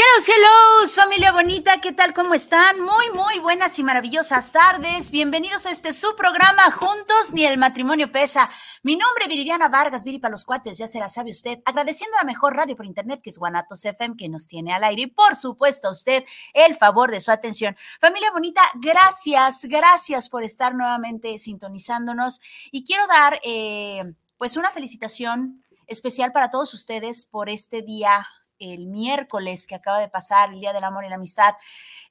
Hello, hello, familia bonita, ¿qué tal? ¿Cómo están? Muy, muy buenas y maravillosas tardes. Bienvenidos a este su programa Juntos ni el matrimonio pesa. Mi nombre es Viridiana Vargas, Viri para los cuates, ya se la sabe usted. Agradeciendo a la mejor radio por internet que es Guanatos FM que nos tiene al aire y por supuesto a usted el favor de su atención. Familia bonita, gracias, gracias por estar nuevamente sintonizándonos y quiero dar eh, pues una felicitación especial para todos ustedes por este día el miércoles que acaba de pasar, el Día del Amor y la Amistad.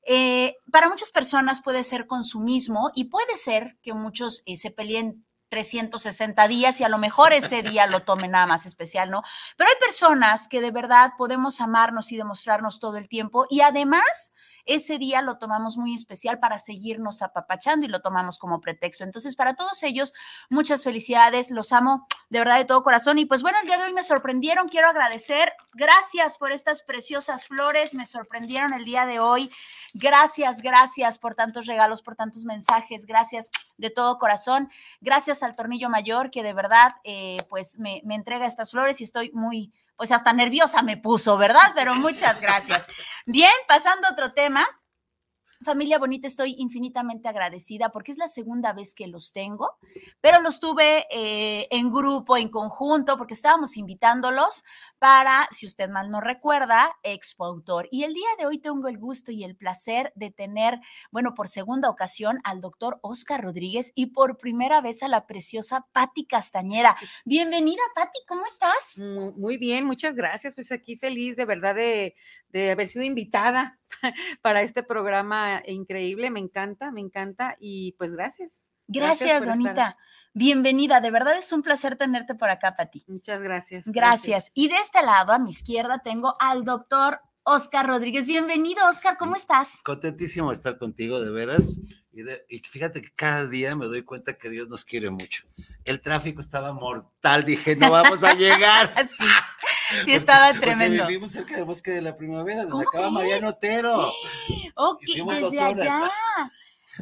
Eh, para muchas personas puede ser consumismo y puede ser que muchos eh, se peleen 360 días y a lo mejor ese día lo tomen nada más especial, ¿no? Pero hay personas que de verdad podemos amarnos y demostrarnos todo el tiempo y además ese día lo tomamos muy especial para seguirnos apapachando y lo tomamos como pretexto. Entonces, para todos ellos, muchas felicidades, los amo de verdad de todo corazón. Y pues bueno, el día de hoy me sorprendieron, quiero agradecer, gracias por estas preciosas flores, me sorprendieron el día de hoy. Gracias, gracias por tantos regalos, por tantos mensajes, gracias de todo corazón. Gracias al Tornillo Mayor que de verdad eh, pues me, me entrega estas flores y estoy muy, pues hasta nerviosa me puso, ¿verdad? Pero muchas gracias. Bien, pasando a otro tema. Familia bonita, estoy infinitamente agradecida porque es la segunda vez que los tengo, pero los tuve eh, en grupo, en conjunto, porque estábamos invitándolos para, si usted mal no recuerda, Expo Autor. Y el día de hoy tengo el gusto y el placer de tener, bueno, por segunda ocasión al doctor Oscar Rodríguez y por primera vez a la preciosa Patti Castañeda. Bienvenida, Patti, ¿cómo estás? Muy bien, muchas gracias. Pues aquí feliz de verdad de, de haber sido invitada para este programa increíble. Me encanta, me encanta y pues gracias. Gracias, Bonita. Bienvenida, de verdad es un placer tenerte por acá, Pati. Muchas gracias, gracias. Y de este lado, a mi izquierda, tengo al doctor Oscar Rodríguez. Bienvenido, Oscar, ¿cómo estás? Contentísimo de estar contigo, de veras. Y, fíjate que cada día me doy cuenta que Dios nos quiere mucho. El tráfico estaba mortal, dije, no vamos a llegar. sí, sí estaba tremendo. Porque vivimos cerca del bosque de la primavera, donde acaba Mariano Otero. Ok, desde allá.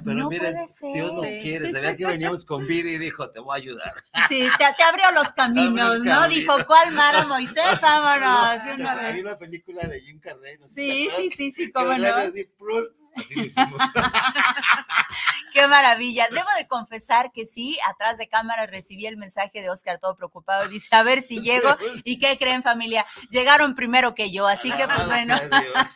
Pero no miren, Dios nos quiere. Sabía que veníamos con Viri y dijo, te voy a ayudar. Sí, te, abrió los caminos, ¿no? Dijo, ¿cuál Mara Moisés? Vámonos. Una vez. Hay una película de Jim Carrey. No sí, sí, sí, sí, cómo no. Así, Así lo hicimos. Qué maravilla. Debo de confesar que sí, atrás de cámara recibí el mensaje de Oscar todo preocupado. Dice, a ver si llego. ¿Y qué creen familia? Llegaron primero que yo, así que pues bueno.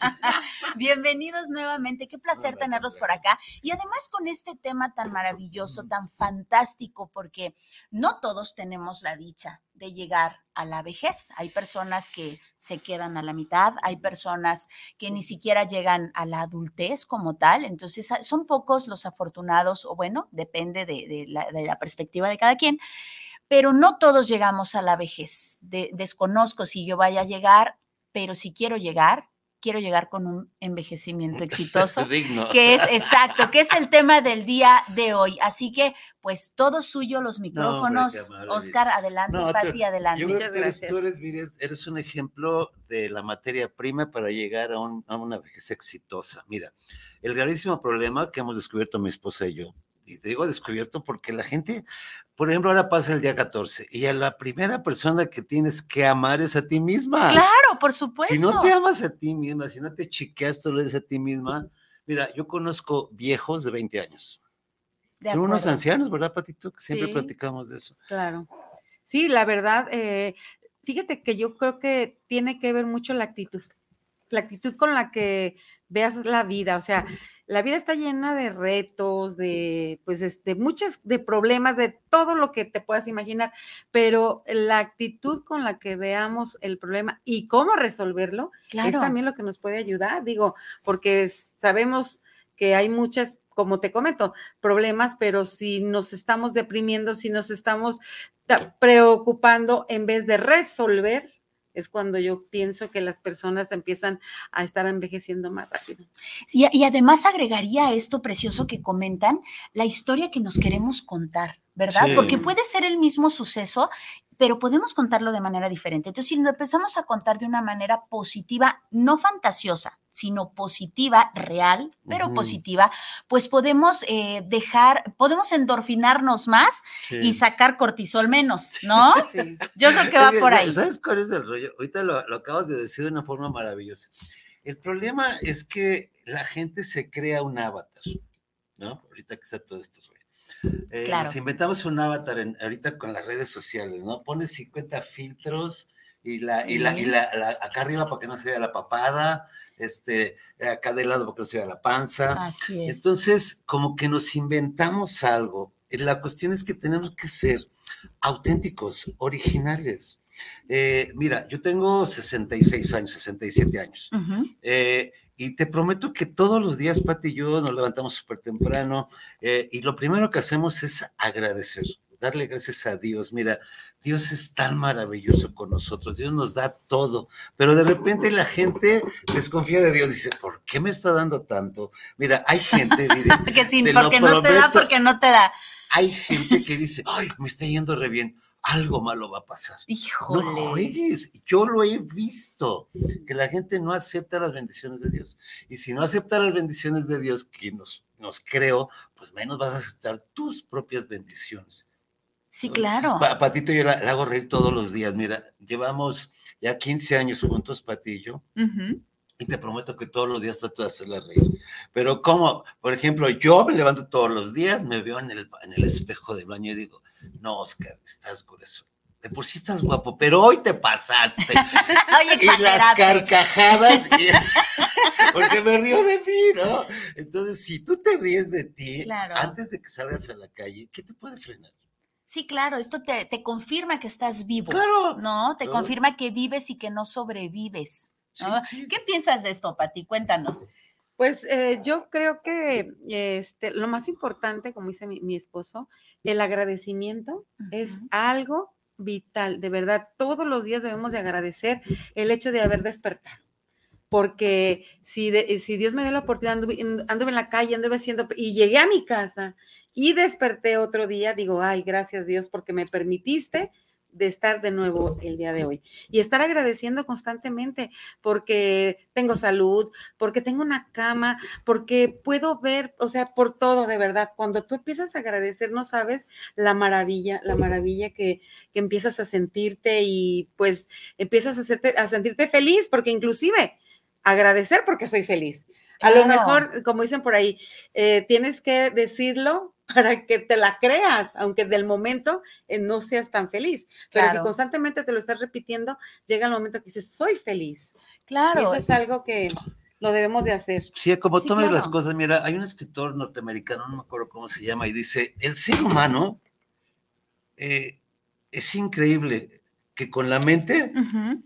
Bienvenidos nuevamente. Qué placer tenerlos por acá. Y además con este tema tan maravilloso, tan fantástico, porque no todos tenemos la dicha de llegar a la vejez. Hay personas que se quedan a la mitad, hay personas que ni siquiera llegan a la adultez como tal, entonces ah, son pocos los afortunados, o bueno, depende de, la, perspectiva de cada quien, pero no todos llegamos a la vejez. desconozco si yo vaya a llegar, pero si quiero llegar, quiero llegar con un envejecimiento exitoso, que es exacto, que es el tema del día de hoy. Así que, pues, todo suyo, los micrófonos. Oscar, adelante, Pati, adelante. Muchas gracias. Tú eres, eres, un ejemplo de la materia prima para llegar a, a una vejez exitosa. Mira, el gravísimo problema que hemos descubierto mi esposa y yo, y te digo descubierto porque la gente por ejemplo, ahora pasa el día 14 y a la primera persona que tienes que amar es a ti misma. Claro, por supuesto. Si no te amas a ti misma, si no te chiqueas tú lo a ti misma, mira, yo conozco viejos de 20 años. De Son unos ancianos, ¿verdad, Patito? Que siempre Sí. platicamos de eso. Claro. Sí, la verdad, eh, fíjate que yo creo que tiene que ver mucho la actitud, la actitud con la que veas la vida, o sea, la vida está llena de retos, de, pues, de, de muchas, de problemas, de todo lo que te puedas imaginar, pero la actitud con la que veamos el problema y cómo resolverlo es también lo que nos puede ayudar, digo, porque sabemos que hay muchas, como te comento, problemas, pero si nos estamos deprimiendo, si nos estamos ta- preocupando en vez de resolver, es cuando yo pienso que las personas empiezan a estar envejeciendo más rápido. Sí, y además agregaría esto precioso que comentan, la historia que nos queremos contar, ¿verdad? Sí. Porque puede ser el mismo suceso, pero podemos contarlo de manera diferente. Entonces, si lo empezamos a contar de una manera positiva, no fantasiosa, sino positiva, real, pero Ujú. positiva, pues podemos eh, dejar, podemos endorfinarnos más y sacar cortisol menos, ¿no? Sí. Yo creo que va Oye, por ¿sa- ahí. ¿Sabes cuál es el rollo? Ahorita lo, lo acabas de decir de una forma maravillosa. El problema es que la gente se crea un avatar, ¿no? Ahorita que está todo esto. Eh, Claro. Nos inventamos un avatar en- ahorita con las redes sociales, ¿no? Pones 50 filtros y la, y la, y Sí. la, la- acá arriba para que no se vea la papada, este, acá de lado para que no se vea la panza. Así es. Entonces, como que nos inventamos algo. La cuestión es que tenemos que ser auténticos, originales. Eh, mira, yo tengo 66 años, 67 años. Ujú. eh, y te prometo que todos los días, Pati y yo nos levantamos súper temprano eh, y lo primero que hacemos es agradecer, darle gracias a Dios. Mira, Dios es tan maravilloso con nosotros, Dios nos da todo, pero de repente la gente desconfía de Dios, dice, ¿por qué me está dando tanto? Mira, hay gente, mire, Que lo porque no te da, porque no te da. hay gente que dice, ay, me está yendo re bien, algo malo va a pasar. No Híjole. juegues, yo lo he visto, que la gente no acepta las bendiciones de Dios. Y si no acepta las bendiciones de Dios, que nos, nos creo, pues menos vas a aceptar tus propias bendiciones. Sí, claro. Pa- Patito, yo la, la hago reír todos los días. Mira, llevamos ya 15 años juntos, Patillo, Ujú. y te prometo que todos los días trato de hacerla reír. Pero como, por ejemplo, yo me levanto todos los días, me veo en el, en el espejo del baño y digo, no, Oscar, estás grueso. De por sí estás guapo, pero hoy te pasaste. Oye, y las carcajadas, y- porque me río de mí, ¿no? Entonces, si tú te ríes de ti Claro. antes de que salgas a la calle, ¿qué te puede frenar? Sí, claro, esto te, te confirma que estás vivo. Claro. ¿No? Te confirma que vives y que no sobrevives. Sí, ¿no? sí. ¿Qué piensas de esto, Pati? Cuéntanos. Pues eh, yo creo que este, lo más importante, como dice mi, mi esposo, el agradecimiento es algo vital, de verdad, todos los días debemos de agradecer el hecho de haber despertado. Porque si, de- si Dios me dio la oportunidad, anduve, anduve en la calle, anduve haciendo, y llegué a mi casa y desperté otro día, digo, ay, gracias Dios porque me permitiste de estar de nuevo el día de hoy. Y estar agradeciendo constantemente porque tengo salud, porque tengo una cama, porque puedo ver, o sea, por todo, de verdad. Cuando tú empiezas a agradecer, no sabes la maravilla, la maravilla que, que empiezas a sentirte y pues empiezas a, hacerte, a sentirte feliz, porque inclusive agradecer porque soy feliz. A lo mejor, como dicen por ahí, eh, tienes que decirlo para que te la creas, aunque del momento eh, no seas tan feliz. Pero si constantemente te lo estás repitiendo, llega el momento que dices, soy feliz. Y Claro. eso es algo que lo debemos de hacer. Sí, como Sí, tomes las cosas, mira, hay un escritor norteamericano, no me acuerdo cómo se llama, y dice, el ser humano eh, es increíble que con la mente Ujú.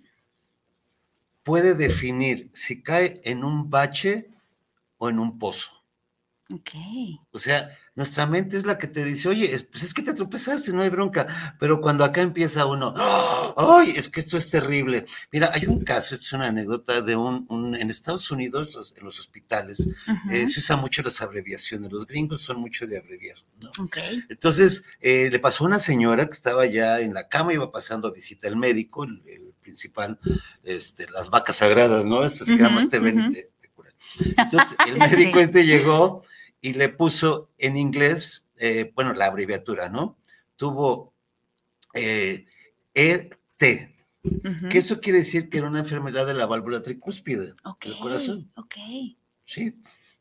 puede definir si cae en un bache o en un pozo. Ok. O sea, nuestra mente es la que te dice, oye, es- pues es que te tropezaste, no hay bronca. Pero cuando acá empieza uno, ¡ay! Es que esto es terrible. Mira, hay un caso, esto es una anécdota de un, un- en Estados Unidos, los- en los hospitales, eh, se usan mucho las abreviaciones. Los gringos son mucho de abreviar, ¿no? Ok. Entonces, eh, le pasó a una señora que estaba ya en la cama, iba pasando a visita al médico, el, el principal, este, las vacas sagradas, ¿no? Esas que Ujú, nada más te ven ujú. y te, te curan. Entonces, el médico Sí. este llegó y le puso en inglés, eh, bueno, la abreviatura, ¿no? tuvo eh, ET, Ujú. que eso quiere decir que era una enfermedad de la válvula tricúspide Ok, del corazón. ok. Sí,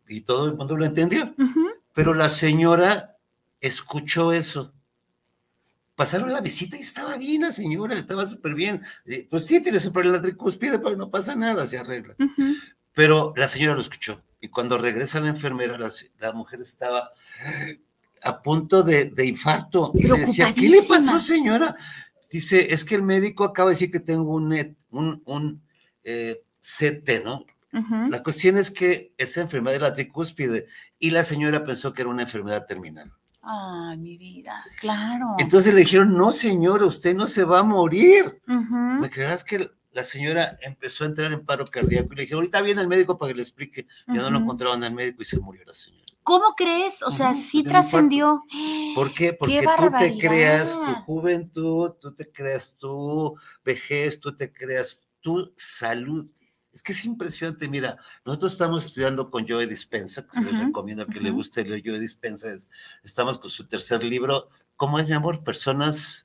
y todo el mundo lo entendió. Ujú. Pero la señora escuchó eso. Pasaron la visita y estaba bien la señora, estaba súper bien. Eh, Pues sí, tienes un problema la tricúspide, pero no pasa nada, se arregla. Ujú. Pero la señora lo escuchó. Y cuando regresa la enfermera, la, la mujer estaba a punto de, de infarto. Y le decía, ¿qué le pasó, señora? Dice, es que el médico acaba de decir que tengo un, net- un, un eh, CT, ¿no? La cuestión es que esa enfermedad de la tricúspide y la señora pensó que era una enfermedad terminal. Ay, mi vida, claro. Entonces le dijeron, no señora, usted no se va a morir. ¿Me creerás que la señora empezó a entrar en paro cardíaco? Y le dije, ahorita viene el médico para que le explique. Ya no lo Ujú. encontraban al médico y se murió la señora. ¿Cómo crees? O sea, sí trascendió. ¿Por qué? Porque ¡Qué tú te creas tu juventud, tú te creas tu vejez, tú te creas tu salud. Es que es impresionante. Mira, nosotros estamos estudiando con Joe Dispensa, que se les Ujú, recomiendo al que le guste leer Joe Dispensa. es- estamos con su tercer libro. ¿Cómo es, mi amor? Personas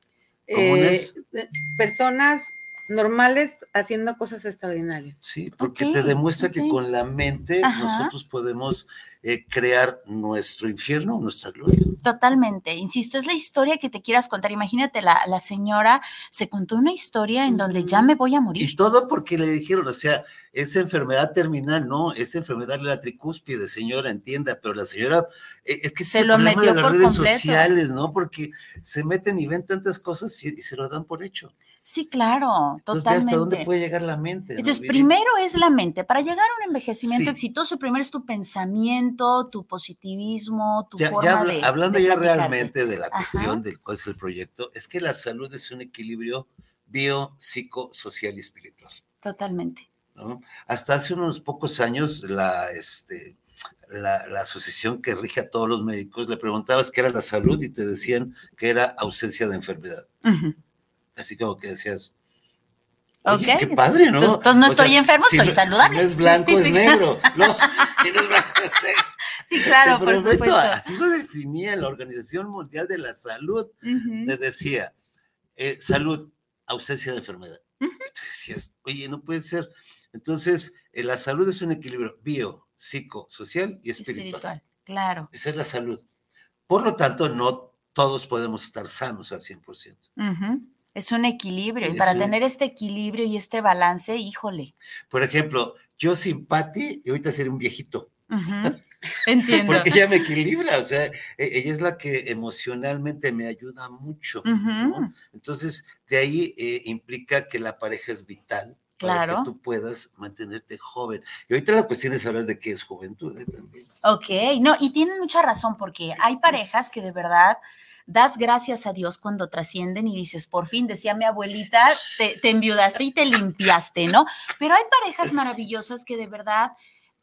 comunes. Eh, personas normales haciendo cosas extraordinarias. Sí, porque te demuestra que con la mente Ajá. nosotros podemos eh, crear nuestro infierno, nuestra gloria. Totalmente, insisto, es la historia que te quieras contar. Imagínate, la, la señora se contó una historia en donde ya me voy a Y morir. todo porque le dijeron, o sea, esa enfermedad terminal, no, esa enfermedad de la tricúspide, señora, entienda, pero la señora, eh, es que Se es el lo problema metió de las por redes completo. sociales, ¿no? Porque se meten y ven tantas cosas y, y se lo dan por hecho. Sí, claro, Entonces, totalmente. hasta dónde puede llegar la mente. ¿no, Entonces, primero es la mente. Para llegar a un envejecimiento Sí. exitoso, primero es tu pensamiento, tu positivismo, tu Ya- ya forma habla- de. hablando de ya platicarte. realmente de la Ajá. cuestión del cuál es el proyecto, es que la salud es un equilibrio bio, psico, social y espiritual. Totalmente. ¿no? Hasta hace unos pocos años, la, este, la, la asociación que rige a todos los médicos le preguntabas qué era la salud y te decían que era ausencia de enfermedad. Ujú. Así como que decías, Oye, Ok. qué padre, ¿no? Entonces, entonces no O sea, estoy enfermo, si estoy saludable. Si no es blanco, es negro. No, si no es blanco, es negro. Sí, claro, por supuesto. Así lo definía la Organización Mundial de la Salud. Ujú. Te decía, eh, salud, ausencia de enfermedad. Y tú decías, oye, no puede ser. Entonces, eh, la salud es un equilibrio bio, psico, social y espiritual. Espiritual, claro. Esa es la salud. Por lo tanto, no todos podemos estar sanos al 100%. Ujú. Es un equilibrio. Y Es para un- tener este equilibrio y este balance, híjole. Por ejemplo, yo sin Patti, y ahorita seré un viejito. Entiendo. porque ella me equilibra, o sea, e- ella es la que emocionalmente me ayuda mucho. Entonces, de ahí eh, implica que la pareja es vital para Claro. que tú puedas mantenerte joven. Y ahorita la cuestión es hablar de qué es juventud ¿eh? también. Ok, no, y tienen mucha razón porque hay parejas que de verdad das gracias a Dios cuando trascienden y dices, por fin, decía mi abuelita, te, te enviudaste y te limpiaste, ¿no? Pero hay parejas maravillosas que de verdad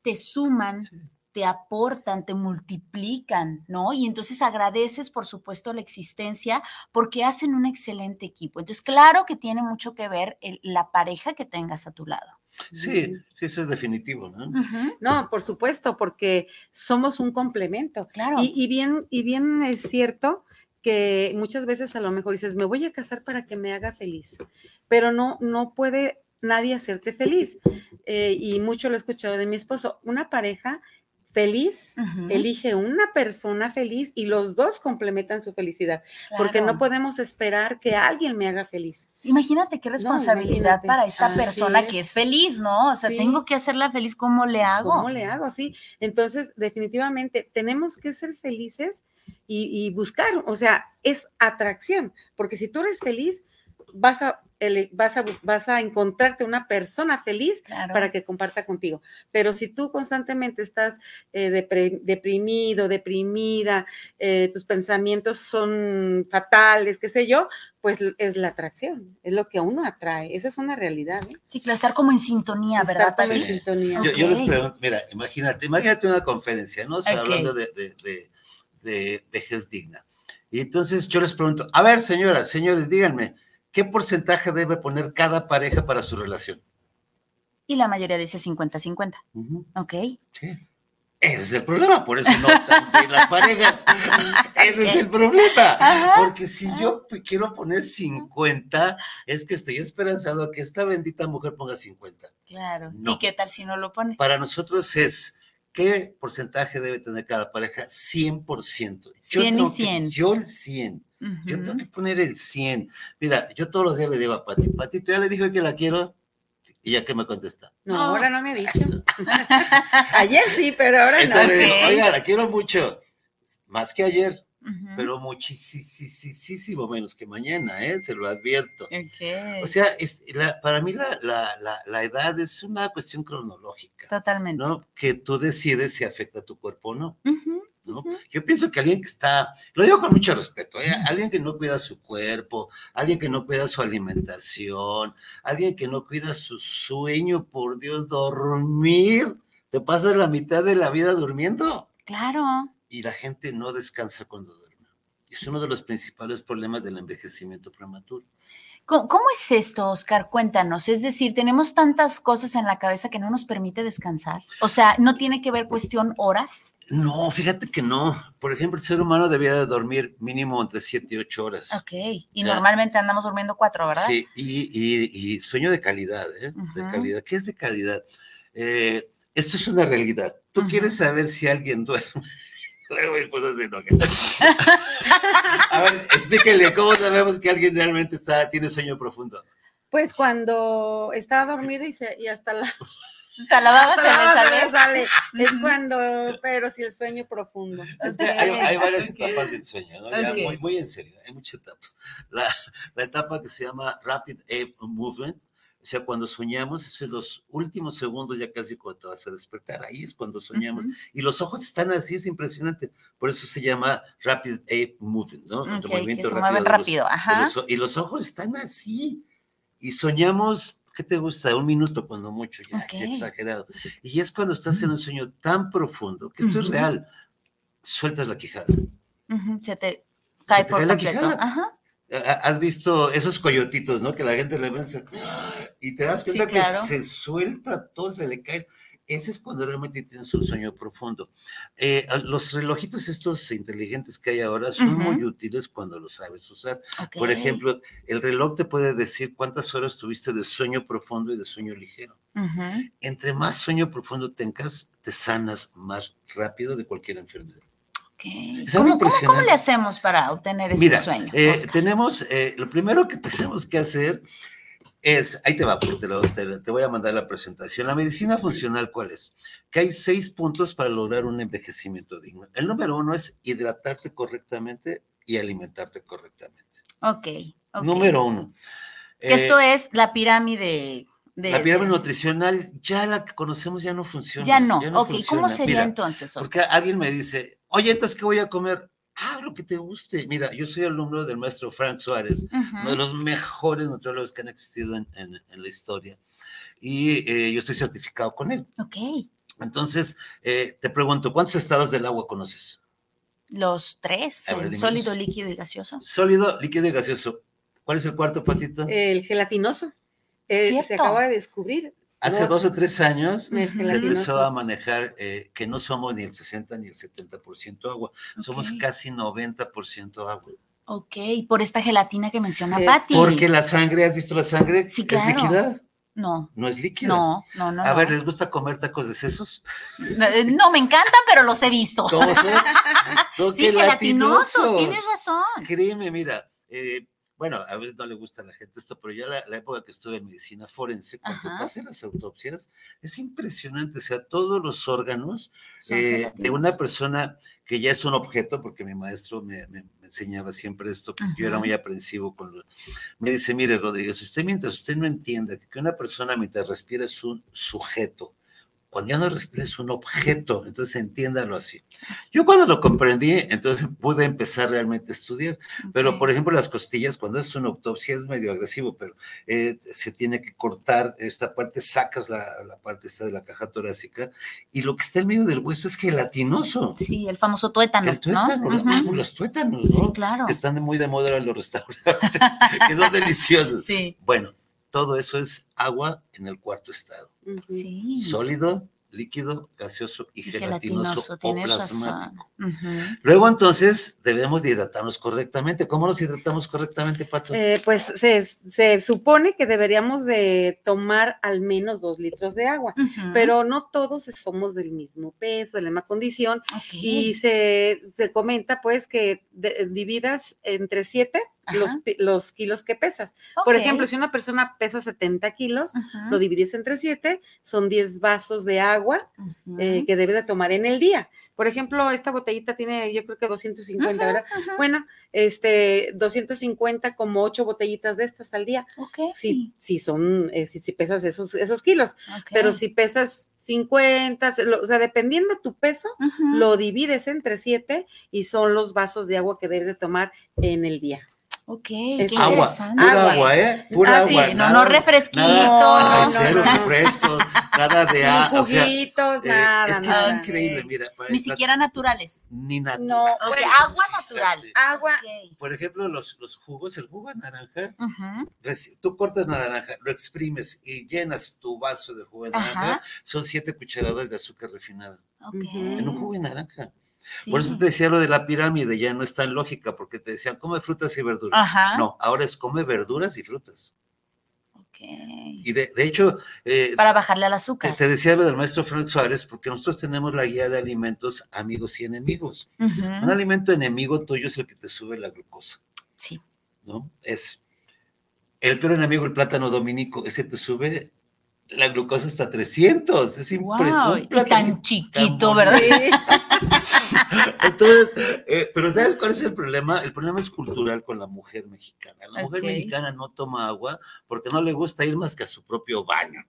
te suman, te aportan, te multiplican, ¿no? Y entonces agradeces, por supuesto, la existencia porque hacen un excelente equipo. Entonces, claro que tiene mucho que ver el- la pareja que tengas a tu lado. Sí, sí, eso es definitivo, ¿no? No, por supuesto, porque somos un complemento. Claro. Y, y bien, y bien es cierto que muchas veces a lo mejor dices, me voy a casar para que me haga feliz, pero no, no puede nadie hacerte feliz. Eh, y mucho lo he escuchado de mi esposo. Una pareja feliz elige una persona feliz y los dos complementan su felicidad, porque no podemos esperar que alguien me haga feliz. Imagínate qué responsabilidad imagínate. para esta Así persona que es. es feliz, ¿no? O sea, Sí. tengo que hacerla feliz, ¿cómo le hago? ¿Cómo le hago? Sí. Entonces, definitivamente, tenemos que ser felices y, y buscar, o sea, es atracción, porque si tú eres feliz, vas a, vas a, vas a encontrarte una persona feliz Claro. para que comparta contigo. Pero si tú constantemente estás eh, depre- deprimido, deprimida, eh, tus pensamientos son fatales, qué sé yo, pues es la atracción, es lo que a uno atrae. Esa es una realidad. ¿eh? Sí, claro, estar como en sintonía, Estar ¿verdad, como en? Sí. sintonía. Yo, yo les pregunto, mira, imagínate, imagínate una conferencia, ¿no? O sea, Ok. hablando de, de- de- de vejez digna. Y entonces yo les pregunto, a ver, señoras, señores, díganme, ¿qué porcentaje debe poner cada pareja para su relación? Y la mayoría dice 50-50. Ujú, Ok. sí. Ese es el problema, por eso no están las parejas. Ese es el problema. Ajá. Porque si yo quiero poner 50, es que estoy esperanzado a que esta bendita mujer ponga 50. Claro. No. ¿Y qué tal si no lo pone? Para nosotros es, ¿qué porcentaje debe tener cada pareja? 100%. 100 y tengo que- 100. yo el 100. Yo tengo que poner el 100. Mira, yo todos los días le digo a Pati, Patito, ya le dijo que la quiero. ¿Y ya que me contesta? No, No. ahora no me ha dicho. Ayer sí, pero ahora no. Entonces le digo, oiga, la quiero mucho. Más que ayer, Pero muchísimo menos que mañana, ¿eh? Se lo advierto. O sea, es- la- para mí la, la- la- edad es una cuestión cronológica, Totalmente. ¿no? Que tú decides si afecta a tu cuerpo o no. ¿no? Yo pienso que alguien que está, lo digo con mucho respeto, ¿eh? alguien que no cuida su cuerpo, alguien que no cuida su alimentación, alguien que no cuida su sueño, por Dios, dormir, te pasas la mitad de la vida durmiendo Claro. Y la gente no descansa cuando duerme. Es uno de los principales problemas del envejecimiento prematuro. ¿Cómo, cómo es esto, Oscar? Cuéntanos. Es decir, tenemos tantas cosas en la cabeza que no nos permite descansar. O sea, ¿no tiene que ver cuestión horas? No, fíjate que no. Por ejemplo, el ser humano debía de dormir mínimo entre 7 y 8 horas. Ok. Y normalmente andamos durmiendo cuatro, ¿verdad? Sí, y, y- y sueño de calidad, ¿eh? De Ujú. calidad. ¿Qué es de calidad? Eh, esto es una realidad. Tú Ujú. quieres saber si alguien duerme. Luego mi esposa se enoja. A ver, explíquenle cómo sabemos que alguien realmente está, tiene sueño profundo. Pues cuando está dormido y, se, y hasta la, Hasta la baba hasta se la le baba se sale. le sale. Es cuando, pero si el sueño profundo. Es que hay, hay varias etapas del sueño, ¿no? Ya Ok. muy, muy en serio, hay muchas etapas. La, la etapa que se llama Rapid Eye Movement, o sea, cuando soñamos, es en los últimos segundos, ya casi cuando te vas a despertar, ahí es cuando soñamos. Ujú. Y los ojos están así, es impresionante. Por eso se llama Rapid Eye Movement, ¿no? El Ok, movimiento que se de los- rápido, de ajá. los y los ojos están así. Y soñamos, ¿qué te gusta? Un minuto, cuando mucho, ya, Ok. ya exagerado. Y es cuando estás en un sueño tan profundo, que esto es Ujú. real, sueltas la quijada. Ujú, Se te Se cae te por cae la completo. quijada. Ajá. Ha- Has visto esos coyotitos, ¿no? Que la gente le vence y te das Sí, cuenta claro. que se suelta todo, se le cae. Ese es cuando realmente tienes un sueño profundo. Eh, a- los relojitos estos inteligentes que hay ahora son muy útiles cuando los sabes usar. Ok. Por ejemplo, el reloj te puede decir cuántas horas tuviste de sueño profundo y de sueño ligero. Entre más sueño profundo tengas, te sanas más rápido de cualquier enfermedad. ¿Cómo, cómo- cómo impresionante. le hacemos para obtener ese Mira, sueño? eh, tenemos, eh, lo primero que tenemos que hacer es, ahí te va, porque te, lo- te- te voy a mandar la presentación. La medicina funcional, ¿cuál es? Que hay seis puntos para lograr un envejecimiento digno. El número uno es hidratarte correctamente y alimentarte correctamente. Ok. ok. Número uno. Que eh, esto es la pirámide de. la pirámide de- nutricional, ya la que conocemos ya no funciona. Ya no. ok. ¿Cómo sería Mira, entonces, Oscar? Porque alguien me dice, oye, entonces, ¿qué voy a comer? Ah, lo que te guste. Mira, yo soy alumno del maestro Frank Suárez, uno de los mejores nutriólogos que han existido en, en- en la historia. Y eh, yo estoy certificado con él. Ok. Entonces, eh, te pregunto, ¿cuántos estados del agua conoces? Los tres: ver, el sólido, líquido y gaseoso. Sólido, líquido y gaseoso. ¿Cuál es el cuarto, Patito? El gelatinoso. Eh, se acaba de descubrir. Hace dos- dos o tres años se empezó a manejar eh, que no somos ni el 60 ni el 70% agua, somos casi 90% agua. Ok, por esta gelatina que menciona Es Patti. Porque la sangre, ¿has visto la sangre? Sí, Es claro. líquida, No, no es líquida. no, no, no. A no. ver, ¿les gusta comer tacos de sesos? Eh, No, me encantan, pero los he visto. ¿Cómo son? Son Sí, gelatinosos, gelatinosos. tienes razón. Créeme, mira, eh, bueno, a veces no le gusta a la gente esto, pero yo la, la época que estuve en medicina forense, cuando Ajá. pasé las autopsias, es impresionante, o sea, todos los órganos eh, de una persona que ya es un objeto, porque mi maestro me, me- me enseñaba siempre esto, yo era muy aprensivo con lo, me dice, mire, Rodríguez, usted mientras usted no entienda que una persona mientras respira es un sujeto, cuando ya no respira es un objeto, entonces entiéndalo así. Yo cuando lo comprendí, entonces pude empezar realmente a estudiar, pero Ok. por ejemplo las costillas, cuando es una autopsia es medio agresivo, pero eh, se tiene que cortar esta parte, sacas la, la parte esta de la caja torácica y lo que está en medio del hueso es gelatinoso. Sí, el famoso tuétano, El tuétano, ¿no? la- Ujú. los tuétanos, ¿no? Sí, claro. Que están muy de moda en los restaurantes, que son deliciosos. Sí, Bueno, todo eso es agua en el cuarto estado. Sí. Sólido, líquido, gaseoso y, Y gelatinoso, o plasmático. Luego entonces debemos de hidratarnos correctamente. ¿Cómo nos hidratamos correctamente, Pato? Eh, pues se, se supone que deberíamos de tomar al menos dos litros de agua, pero no todos somos del mismo peso, de la misma condición, y se, se comenta pues que de- dividas entre siete los, kilos que pesas. Por ejemplo, si una persona pesa 70 kilos, lo divides entre siete, son 10 vasos de agua eh, que debes de tomar en el día. Por ejemplo, esta botellita tiene yo creo que 250, ¿verdad? Ajá. Bueno, este 250 como ocho botellitas de estas al día. Ok. Si, si son, eh, si, si pesas esos, esos kilos. Pero si pesas 50, se- lo- o sea, dependiendo tu peso, lo divides entre siete y son los vasos de agua que debes de tomar en el día. Ok, Es qué agua, interesante. pura Agua. agua, ¿eh? Pura Ah, sí, agua. no, nada- no refresquitos. Nada, No, cero no, refrescos, nada de Ni a- o sea, juguitos, eh, nada, es que nada. es increíble, mira. para Ni siquiera naturales. Ni natural. No, Ok, bueno, agua natural. Fíjate. agua. Por ejemplo, los, los jugos, el jugo de naranja, reci- tú cortas la naranja, lo exprimes y llenas tu vaso de jugo de naranja, Ajá. son siete cucharadas de azúcar refinada en un jugo de naranja. Sí. Por eso te decía lo de la pirámide, ya no es tan lógica, porque te decían, come frutas y verduras. Ajá. No, ahora es come verduras y frutas. Ok. Y de, de hecho, eh, Para bajarle al azúcar. te decía lo del maestro Frank Suárez, porque nosotros tenemos la guía de alimentos amigos y enemigos. Un alimento enemigo tuyo es el que te sube la glucosa, Sí. ¿no? Es el peor enemigo, el plátano dominico, ese te sube la glucosa hasta 300. Es Wow, impresionante. platanito tan chiquito, tan ¿verdad? Entonces, eh, pero ¿sabes cuál es el problema? El problema es cultural con la mujer mexicana. La mujer mexicana no toma agua porque no le gusta ir más que a su propio baño.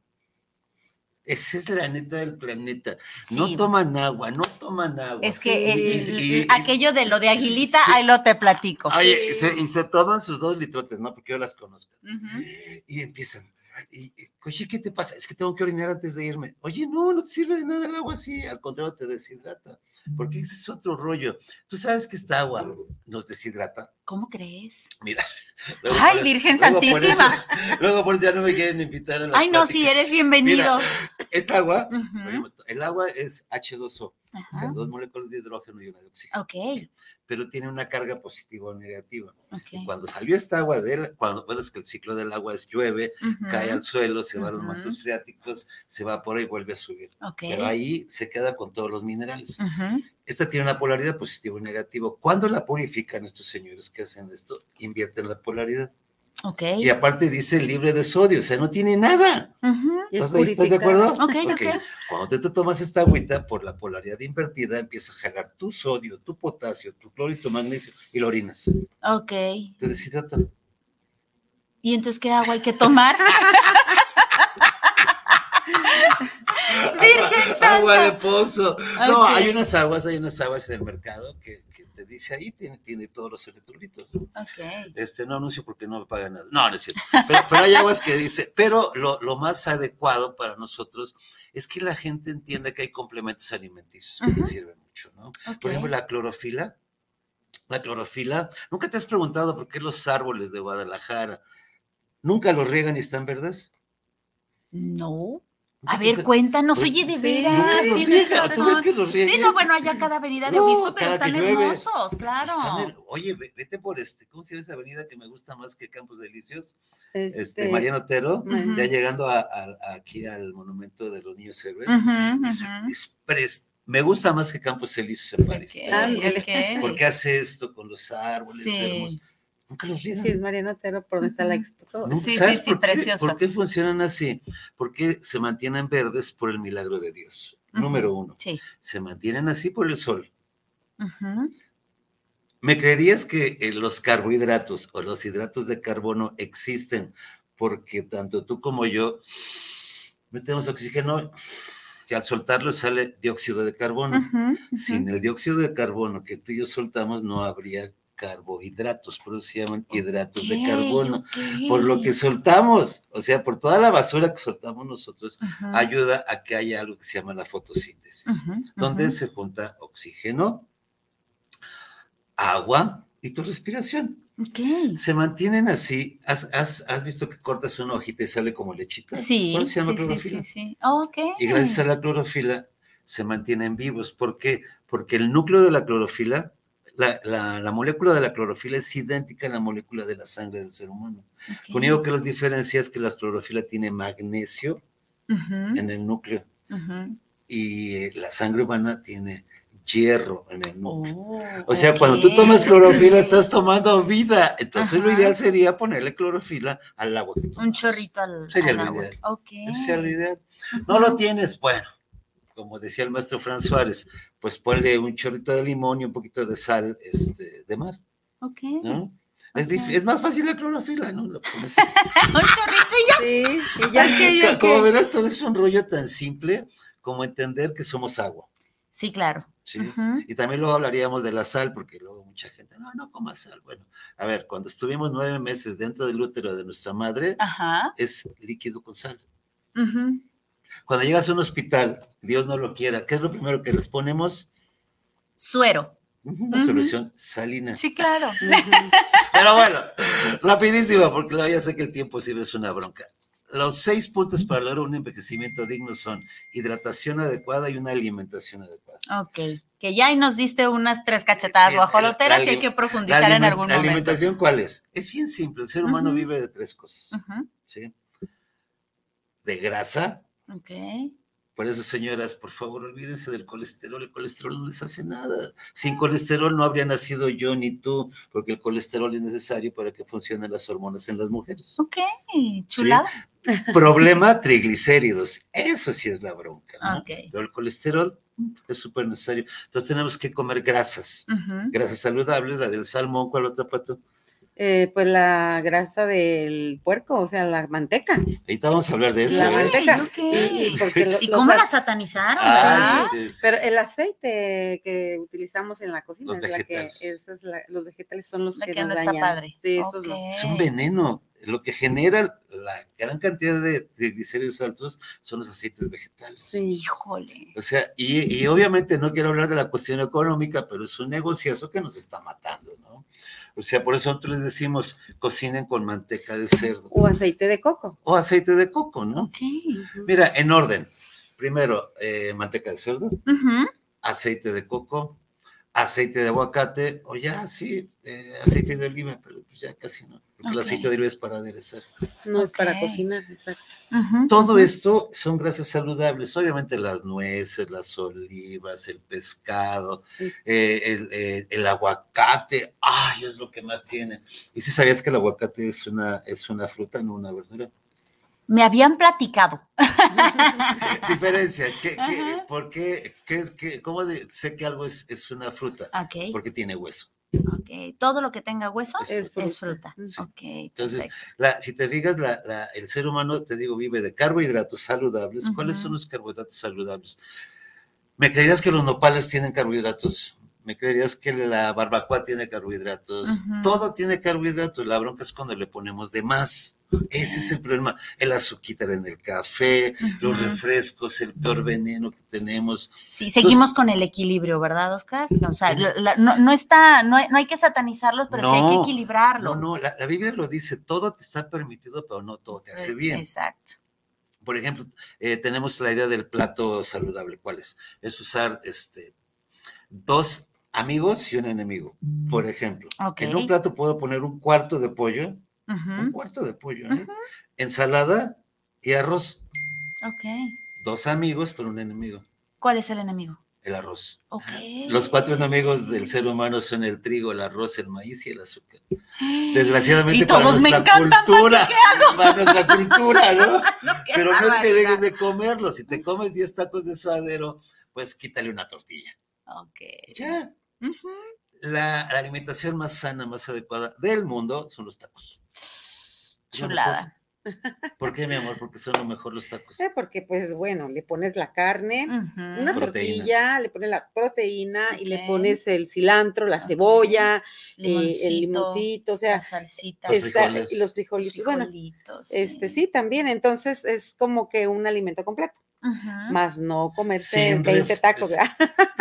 Esa es la neta del planeta. No toman agua, no toman agua. Es que el- y- aquello de lo de Aguilita, Sí. ahí lo te platico. Oye, y se, y se toman sus dos litrotes, ¿no? Porque yo las conozco. Y empiezan. Y, oye, ¿qué te pasa? Es que tengo que orinar antes de irme. Oye, no, no te sirve de nada el agua así. Al contrario, te deshidrata. Porque ese es otro rollo. Tú sabes que esta agua nos deshidrata. ¿Cómo crees? Mira. Ay, por Virgen luego por eso- Santísima. Luego por eso ya no me quieren invitar a Ay, no, sí, pláticas. eres bienvenido. Esta agua, el agua es H2O, o sea, Ajá. dos moléculas de hidrógeno y una de oxígeno, Ok, pero tiene una carga positiva o negativa. Y ok. cuando salió esta agua del, cuando puedes que el ciclo del agua es llueve, cae al suelo, se va a los mantos freáticos, se evapora y vuelve a subir. Ok. Pero ahí se queda con todos los minerales. Esta tiene una polaridad positivo y negativo. Cuando la purifican estos señores que hacen esto, invierten la polaridad. Ok. Y aparte dice libre de sodio, o sea, no tiene nada. Es ¿Estás, ahí- ¿estás de acuerdo? Ok, ok. Cuando tú te tomas esta agüita, por la polaridad invertida, empieza a jalar tu sodio, tu potasio, tu cloro y tu magnesio y lo orinas. Ok. Te deshidrata. ¿Y entonces qué agua hay que tomar? Virgen Agua, agua de pozo. No, hay unas aguas, hay unas aguas en el mercado que, que te dice ahí, tiene, tiene todos los electrolitos. Ok. Este, no anuncio porque no me pagan nada. No, no es cierto. Pero, pero hay aguas que dice, pero lo, lo más adecuado para nosotros es que la gente entienda que hay complementos alimenticios que les sirven mucho, ¿no? Por ejemplo, la clorofila. La clorofila, ¿nunca te has preguntado por qué los árboles de Guadalajara nunca los riegan y están verdes? No. ¿Nunca A ver, cuéntanos, Pues, oye, de sí, veras, ¿Nunca los. Sí, no, bueno, allá cada avenida de No, obispo, pero cada que están llueve. hermosos, claro. Están oye, ve- vete por este, ¿cómo se llama esa avenida que me gusta más que Campos Delicios? Este, Este, Mariano Otero, ya llegando a- a- aquí al monumento de los niños héroes. Es- es pres- me gusta más que Campos Elíseos en París. Ok, Ándale. ok. Porque hace esto con los árboles Sí. hermosos. Nunca los riegan. Sí, es Mariano Otero, por donde está la expo. Sí, ¿Sabes sí, sí, por qué? precioso. ¿Por qué funcionan así? Porque se mantienen verdes por el milagro de Dios. Número uno. Sí. Se mantienen así por el sol. ¿Me creerías que eh, los carbohidratos o los hidratos de carbono existen porque tanto tú como yo metemos oxígeno y al soltarlo sale dióxido de carbono? Sin el dióxido de carbono que tú y yo soltamos no habría carbohidratos, por eso se llaman hidratos de Ok, carbono. ok. Por lo que soltamos, o sea, por toda la basura que soltamos nosotros, Ujú, ayuda a que haya algo que se llama la fotosíntesis ujú, donde ujú. se junta oxígeno, agua y tu respiración. Ok. Se mantienen así. ¿Has, has, has visto que cortas una hojita y sale como lechita? Sí, eso se llama sí, clorofila. sí, sí. Ok. Y gracias a la clorofila se mantienen vivos. ¿Por qué? Porque el núcleo de la clorofila, la, la- la molécula de la clorofila es idéntica a la molécula de la sangre del ser humano. Ok. Lo único que los diferencia es que la clorofila tiene magnesio en el núcleo y eh, la sangre humana tiene hierro en el núcleo. Oh, O sea, cuando tú tomas clorofila estás tomando vida. Entonces lo Ajá. ideal sería ponerle clorofila al agua. que Un chorrito al, Sería al lo agua. ideal. Ok. Ese sería lo ideal. No lo tienes, bueno, como decía el maestro Fran Suárez, pues ponle un chorrito de limón y un poquito de sal este, de mar, Ok. ¿no? Es, es más fácil la clorofila, ¿no? Lo pones- Un chorrito y ya. Sí, y ya que Ok, Como ok. verás, todo es un rollo tan simple como entender que somos agua, Sí, claro. ¿sí? Ujú. Y también luego hablaríamos de la sal, porque luego mucha gente, no, no comas sal. Bueno, a ver, cuando estuvimos nueve meses dentro del útero de nuestra madre, Ajá. es líquido con sal. Ujú. Cuando llegas a un hospital, Dios no lo quiera, ¿qué es lo primero que les ponemos? Suero. Una Ujú. solución salina. Sí, claro. Pero bueno, rapidísimo, porque ya sé que el tiempo siempre es una bronca. Los seis puntos para lograr un envejecimiento digno son hidratación adecuada y una alimentación adecuada. Ok. Que ya ahí nos diste unas tres cachetadas guajoloteras la y hay que ¿La, profundizar en algún la momento. alimentación cuál es? Es bien simple, el ser humano vive de tres cosas. ¿sí? De grasa, Ok. por eso señoras, por favor, olvídense del colesterol, el colesterol no les hace nada. Sin colesterol no habría nacido yo ni tú, porque el colesterol es necesario para que funcionen las hormonas en las mujeres. Ok. Chulada. Problema, triglicéridos. Eso sí es la bronca. ¿no? Ok. Pero el colesterol mm, es súper necesario. Entonces tenemos que comer grasas. Grasas saludables, la del salmón, ¿cuál otra pato? Eh, pues la grasa del puerco, o sea, la manteca. Ahorita vamos a hablar de eso. La ¿eh? manteca. Y, y porque lo- ¿Y los cómo la satanizaron? Pero el aceite que utilizamos en la cocina Los es la que, vegetales. esa es la- los vegetales son los La que, que nos no está dañan. padre. Sí, esos no. Ok. es un veneno. Lo que genera la gran cantidad de triglicéridos altos son los aceites vegetales. Sí. Híjole. O sea, y, y obviamente no quiero hablar de la cuestión económica, pero es un negociazo que nos está matando, ¿no? O sea, por eso nosotros les decimos, cocinen con manteca de cerdo O aceite de coco. o aceite de coco, ¿no? Ok. Mira, en orden. Primero, eh, manteca de cerdo, aceite de coco, aceite de aguacate, o ya, sí, eh, aceite de oliva, pero pues ya casi no, el aceite de oliva es para aderezar. No es para cocinar, exacto. Todo esto son grasas saludables, obviamente las nueces, las olivas, el pescado, Sí. eh, el, eh, el aguacate, ay, es lo que más tiene. ¿Y si sabías que el aguacate es una, es una fruta, no una verdura? Me habían platicado. Diferencia, ¿qué, qué. ¿por qué, qué, es- qué- cómo de- sé que algo es, es una fruta? Porque tiene hueso. Ok. Todo lo que tenga huesos Es es fruta. Sí. Entonces. La, si te fijas, la- la- el ser humano, te digo, vive de carbohidratos saludables. ¿Cuáles son los carbohidratos saludables? ¿Me creerías que los nopales tienen carbohidratos? ¿Me creerías que la barbacoa tiene carbohidratos? Todo tiene carbohidratos. La bronca es cuando le ponemos de más. Ese es el problema. El azuquitar en el café, los refrescos, el peor veneno que tenemos. Sí, seguimos con el equilibrio, ¿verdad, Oscar? O sea, Tiene- la- la- no, no está, no hay, no hay que satanizarlos, pero sí hay que No, equilibrarlo. No, no, la, la Biblia lo dice, todo te está permitido, pero no todo te hace Eh, bien. Exacto. por ejemplo, eh, tenemos la idea del plato saludable. ¿Cuál es? Es usar este, dos amigos y un enemigo. Por ejemplo, Ok. en un plato puedo poner un cuarto de pollo, un cuarto de pollo, ¿eh? ensalada y arroz. Ok. Dos amigos, pero un enemigo, ¿Cuál es el enemigo? el arroz. Ok. Los cuatro enemigos del ser humano son el trigo, el arroz, el maíz y el azúcar. Desgraciadamente Y todos para me nuestra cultura, para nuestra cultura, ¿no? No, qué Pero no es que dejes de comerlo. Si te comes 10 tacos de suadero, pues quítale una tortilla. Ok. Ya. La alimentación más sana, más adecuada del mundo son los tacos. Chulada. ¿Por qué, mi amor? Porque son lo mejor los tacos. Eh, Porque, pues, bueno, le pones la carne, una Proteína. tortilla, le pones la proteína y le pones el cilantro, la cebolla, eh, el Limoncito, o la sea, salsita, Los está- frijoles. y los frijolitos. Bueno, frijolitos, este sí, también, entonces es como que un alimento completo. Más no comerse Sin 20 ref- tacos. ¿verdad?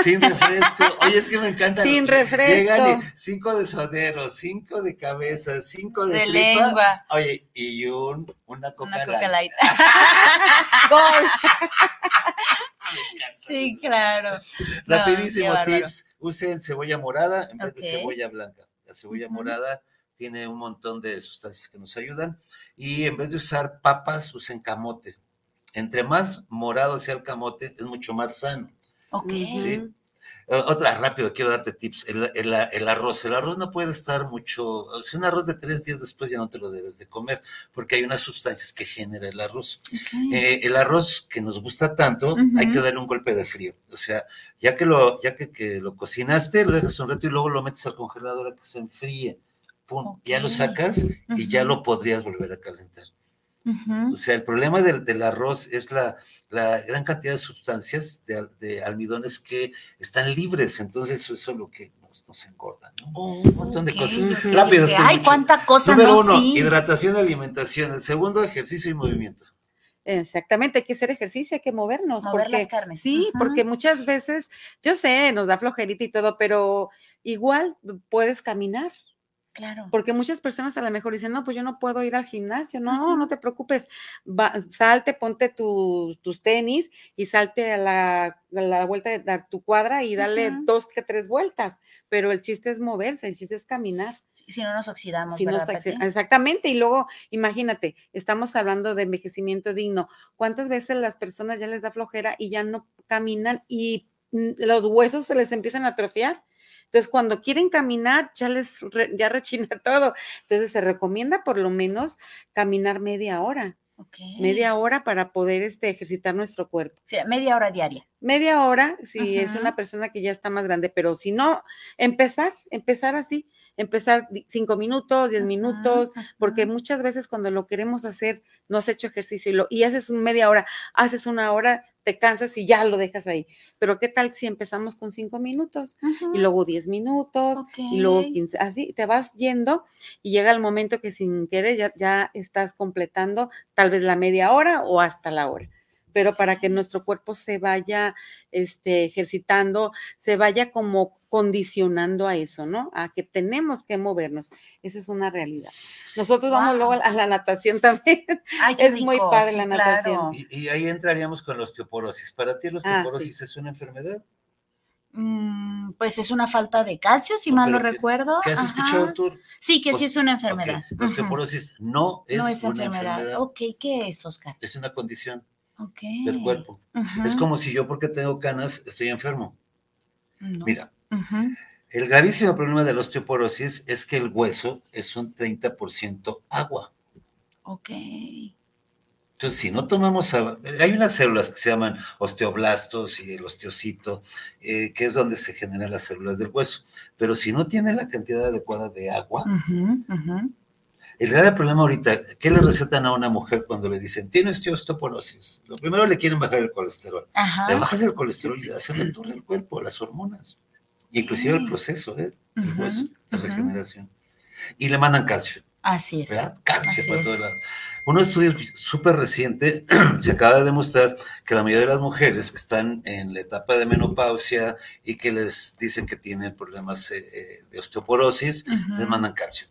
Sin refresco. Oye, es que me encanta. Sin refresco. Llegan y cinco de sodero, cinco de cabeza, cinco de, De tripa. lengua. Oye, y un, una coca Una light. coca light. Gol. sí, claro. Rapidísimo tips. Usen cebolla morada en vez de cebolla blanca. La cebolla morada tiene un montón de sustancias que nos ayudan. Y en vez de usar papas, usen camote. Entre más morado sea el camote, es mucho más sano. Ok. Sí. Eh, Otra, rápido, quiero darte tips. El, el- el arroz. El arroz no puede estar mucho. O sea, un arroz de tres días después ya no te lo debes de comer, porque hay unas sustancias que genera el arroz. Eh, el arroz que nos gusta tanto, hay que darle un golpe de frío. O sea, ya que lo, ya que, que lo cocinaste, lo dejas un rato y luego lo metes al congelador a que se enfríe. Pum, ya lo sacas y ya lo podrías volver a calentar. O sea, el problema del, del arroz es la, la gran cantidad de sustancias de, al- de almidones que están libres, entonces eso, eso es lo que nos, nos engorda, ¿no? Un montón de cosas. estoy Ay, mucho. cuánta cosa, Número no, uno, sí. hidratación y alimentación. El segundo, ejercicio y movimiento. Exactamente, hay que hacer ejercicio, hay que movernos. Mover porque, las carnes. Sí, porque muchas veces, yo sé, nos da flojerita y todo, pero igual puedes caminar. Claro. Porque muchas personas a lo mejor dicen, no, pues yo no puedo ir al gimnasio. No, no te preocupes. Va- salte, ponte tu- tus tenis y salte a la, a la vuelta de a tu cuadra y dale dos que tres vueltas. Pero el chiste es moverse, el chiste es caminar. Si si no nos oxidamos, Si exactamente. Y luego, imagínate, estamos hablando de envejecimiento digno. ¿Cuántas veces las personas ya les da flojera y ya no caminan y mm, los huesos se les empiezan a atrofiar? Entonces, cuando quieren caminar, ya les re- ya rechina todo. Entonces, se recomienda por lo menos caminar media hora, Ok. media hora para poder este, ejercitar nuestro cuerpo. Sí, media hora diaria. Media hora, si es una persona que ya está más grande, pero si no, empezar, empezar así, empezar cinco minutos, diez Ajá, minutos, porque muchas veces cuando lo queremos hacer, no has hecho ejercicio y, lo, y haces media hora, haces una hora, te cansas y ya lo dejas ahí. Pero ¿qué tal si empezamos con cinco minutos y luego diez minutos y luego. 15? Así te vas yendo y llega el momento que sin querer ya, ya estás completando tal vez la media hora o hasta la hora. Pero para que nuestro cuerpo se vaya este, ejercitando, se vaya como condicionando a eso, ¿no? A que tenemos que movernos. Esa es una realidad. Nosotros vamos luego a la, natación también. Ay, es muy padre sí, la natación. claro. Y, y ahí entraríamos con la osteoporosis. ¿Para ti la Ah, sí. osteoporosis es una enfermedad? Mm, pues es una falta de calcio, si No, mal no pero ¿qué- recuerdo. ¿Qué has Ajá. escuchado tú? Sí, que sí es una enfermedad. La osteoporosis no es, no es una enfermedad. enfermedad, Ok, ¿qué es, Oscar? es una condición Ok. del cuerpo. Es como si yo porque tengo canas estoy enfermo. No. Mira, el gravísimo problema de la osteoporosis es que el hueso es un 30% agua. Ok. Entonces, si no tomamos, agua- hay unas células que se llaman osteoblastos y el osteocito, eh, que es donde se generan las células del hueso. Pero si no tiene la cantidad adecuada de agua. El grave problema ahorita, ¿qué le recetan a una mujer cuando le dicen, tiene usted osteoporosis? Lo primero le quieren bajar el colesterol. Ajá. Le bajas el colesterol y le das la torre al cuerpo, las hormonas, inclusive el Ok. proceso, ¿eh? el hueso de ujú. regeneración. Y le mandan calcio. Así es. ¿verdad? Calcio Así para es. todos lados. Un estudio súper reciente se acaba de demostrar que la mayoría de las mujeres que están en la etapa de menopausia y que les dicen que tienen problemas eh, eh, de osteoporosis, les mandan calcio.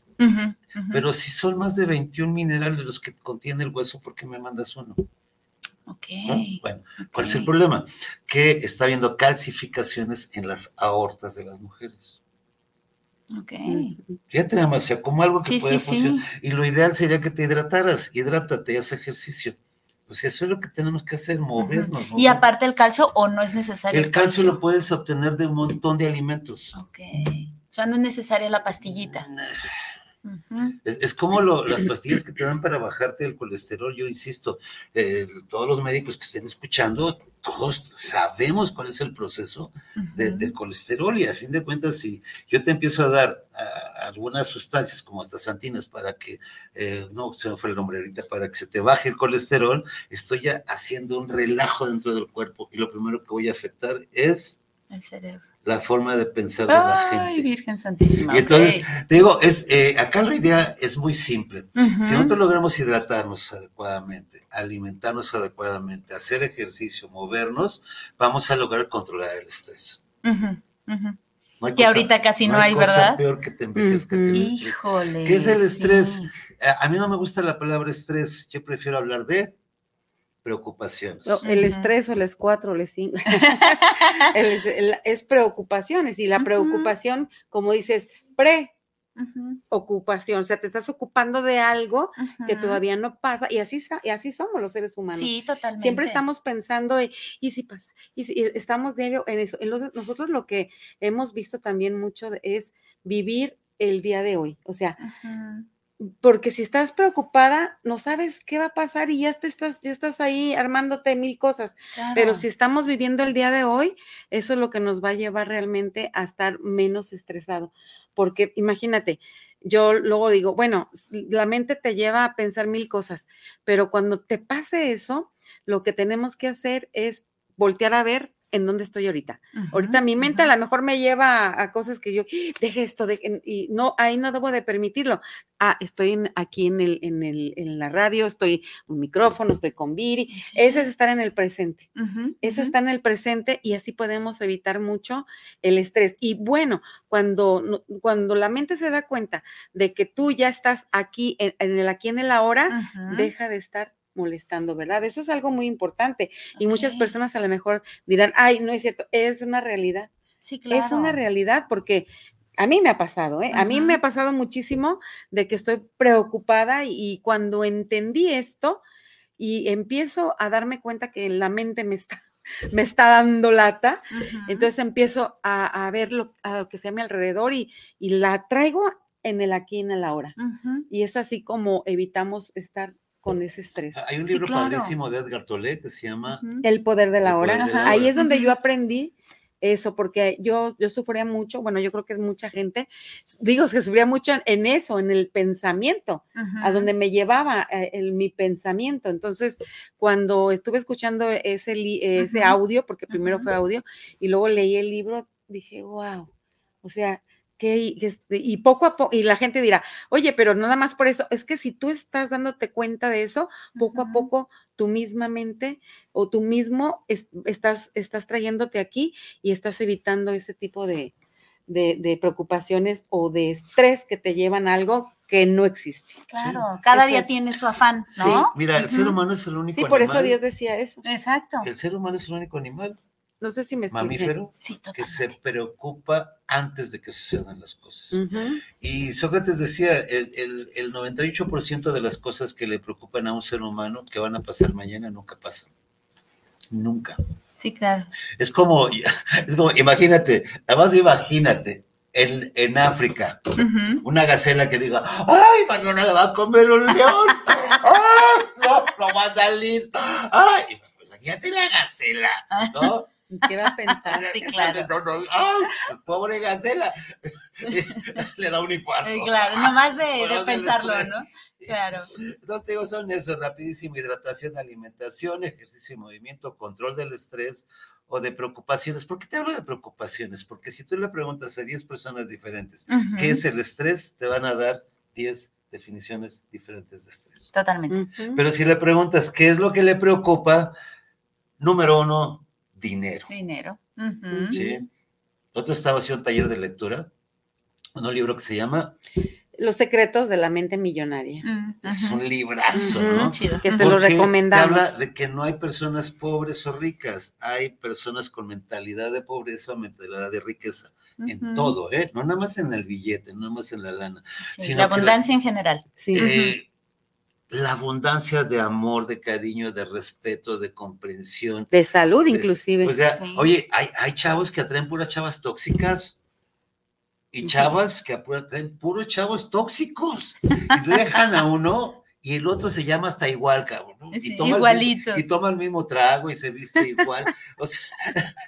Pero si son más de 21 minerales los que contiene el hueso, ¿por qué me mandas uno? Ok. ¿No? Bueno, ¿cuál es el problema? Que está habiendo calcificaciones en las aortas de las mujeres. Ok. Ya tenemos, o sea, como algo que Sí, puede sí, funcionar. sí. Y lo ideal sería que te hidrataras, hidrátate, haz ejercicio. Pues eso es lo que tenemos que hacer, movernos. Y movernos. aparte el calcio, o no es necesario. el calcio lo puedes obtener de un montón de alimentos. Ok. O sea, no es necesaria la pastillita. Es, es como lo- las pastillas que te dan para bajarte el colesterol. Yo insisto, eh, todos los médicos que estén escuchando, todos sabemos cuál es el proceso de- del colesterol y a fin de cuentas, si yo te empiezo a dar algunas sustancias como estas santinas para que, eh, no se me fue el nombre ahorita, para que se te baje el colesterol, estoy ya haciendo un relajo dentro del cuerpo y lo primero que voy a afectar es El cerebro. La forma de pensar de la Ay, gente. Virgen Santísima. Y entonces, te digo, es, eh, acá la idea es muy simple. Si nosotros logramos hidratarnos adecuadamente, alimentarnos adecuadamente, hacer ejercicio, movernos, vamos a lograr controlar el estrés. No hay Que ahorita casi no hay, cosa ¿verdad? peor que te envejezca que. Híjole. ¿Qué es el estrés? sí. A mí no me gusta la palabra estrés, yo prefiero hablar de preocupaciones. No, el estrés o el es cuatro o el es cinco. El es, el- es preocupaciones y la preocupación, como dices, preocupación, Ujú, o sea, te estás ocupando de algo que todavía no pasa y así, y así somos los seres humanos. Sí, totalmente. Siempre estamos pensando, en, ¿y si pasa? Y, si, y estamos diario en eso. Entonces, nosotros lo que hemos visto también mucho es vivir el día de hoy. O sea. Porque si estás preocupada, no sabes qué va a pasar y ya te estás, ya estás ahí armándote mil cosas. Pero si estamos viviendo el día de hoy, eso es lo que nos va a llevar realmente a estar menos estresado. Porque imagínate, yo luego digo, bueno, la mente te lleva a pensar mil cosas, pero cuando te pase eso, lo que tenemos que hacer es voltear a ver en dónde estoy ahorita. Ahorita mi mente a lo mejor me lleva a, a cosas que yo, "Ah, deje esto, deje", y no, ahí no debo de permitirlo. Ah, estoy en- aquí en, el, en, el, en la radio, estoy un micrófono, estoy con Viri. Ese es estar en el presente. Eso está en el presente y así podemos evitar mucho el estrés. Y bueno, cuando, cuando la mente se da cuenta de que tú ya estás aquí, en, el aquí en el ahora, deja de estar molestando, ¿verdad? Eso es algo muy importante. Y muchas personas a lo mejor dirán, ay, no es cierto, es una realidad. Sí, claro. Es una realidad porque a mí me ha pasado, ¿eh? A mí me ha pasado muchísimo de que estoy preocupada y, cuando entendí esto y empiezo a darme cuenta que la mente me está, me está dando lata, entonces empiezo a, a ver lo, a lo que sea a mi alrededor y, y la traigo en el aquí y en el ahora. Y es así como evitamos estar con ese estrés. Hay un Sí, libro claro. padrísimo de Edgar Tolle que se llama. El poder de la El hora. poder de la Ahí hora. es donde yo aprendí eso, porque yo, yo sufría mucho, bueno, yo creo que mucha gente, digo, que sufría mucho en eso, en el pensamiento, a donde me llevaba eh, el- mi pensamiento. Entonces, cuando estuve escuchando ese, ese audio, porque primero fue audio, y luego leí el libro, dije, wow, o sea, que, este, y poco a poco, y la gente dirá, oye, pero nada más por eso, es que si tú estás dándote cuenta de eso, poco a poco tú misma mente o tú mismo es- estás, estás trayéndote aquí y estás evitando ese tipo de, de- de preocupaciones o de estrés que te llevan a algo que no existe. Claro, cada Eso día es. tiene su afán, Sí, ¿no? mira, el ser humano es el único Sí, por eso animal- Dios decía eso. Exacto. El ser humano es el único animal No sé si me expliqué. mamífero Sí, que se preocupa antes de que sucedan las cosas. Y Sócrates decía, el, el, el 98% de las cosas que le preocupan a un ser humano que van a pasar mañana nunca pasan. Nunca. Sí, claro. Es como, es como imagínate, además imagínate, en, en África, una gacela que diga, ay, mañana la va a comer un león, ay, no, no va a salir, ay, imagínate la gacela, ¿no? ¿Qué va a pensar? Sí, claro. Ay, pobre gacela, le da un infarto. Eh, Claro, nomás de, de pensarlo. ¿no? Claro. Entonces, digo, son eso, rapidísimo, hidratación, alimentación, ejercicio y movimiento, control del estrés o de preocupaciones. ¿Por qué te hablo de preocupaciones? Porque si tú le preguntas a 10 personas diferentes Ujú. qué es el estrés, te van a dar 10 definiciones diferentes de estrés. Totalmente. Ujú. Pero si le preguntas qué es lo que le preocupa, número uno, dinero. Dinero. Ujú. ¿sí? Otro estaba haciendo un taller de lectura, un libro que se llama, Los secretos de la mente millonaria. Mm, es un librazo. ¿no? Chido. Que se lo recomendamos. habla de que no hay personas pobres o ricas, hay personas con mentalidad de pobreza o mentalidad de riqueza, en todo, ¿eh? No nada más en el billete, no nada más en la lana. Sí, sino la- abundancia en general. Sí. Eh, la abundancia de amor, de cariño, de respeto, de comprensión. De salud, de- inclusive. O sea, Sí. oye, hay, hay chavos que atraen puras chavas tóxicas y Sí. chavas que atraen puros chavos tóxicos y dejan a uno y el otro se llama hasta igual, cabrón. ¿no? Sí, y, toma el igualitos. mismo, y toma el mismo trago y se viste igual. o sea,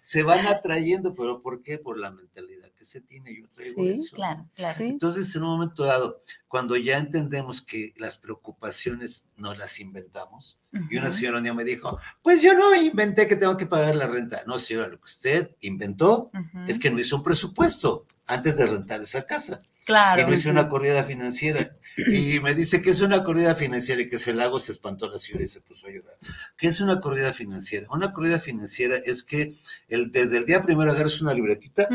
se van atrayendo, pero ¿por qué? Por la mentalidad que se tiene. Yo traigo Sí, eso. Claro, claro. Sí. Entonces, en un momento dado, cuando ya entendemos que las preocupaciones no las inventamos, y una señora un día me dijo, pues yo no inventé que tengo que pagar la renta. No, señora, lo que usted inventó Ujú. es que no hizo un presupuesto antes de rentar esa casa. Claro. Y no hizo una corrida financiera. Y me dice que es una corrida financiera y que se la hago, se espantó la señora y se puso a llorar. ¿Qué es una corrida financiera? Una corrida financiera es que el, desde el día primero agarras una libretita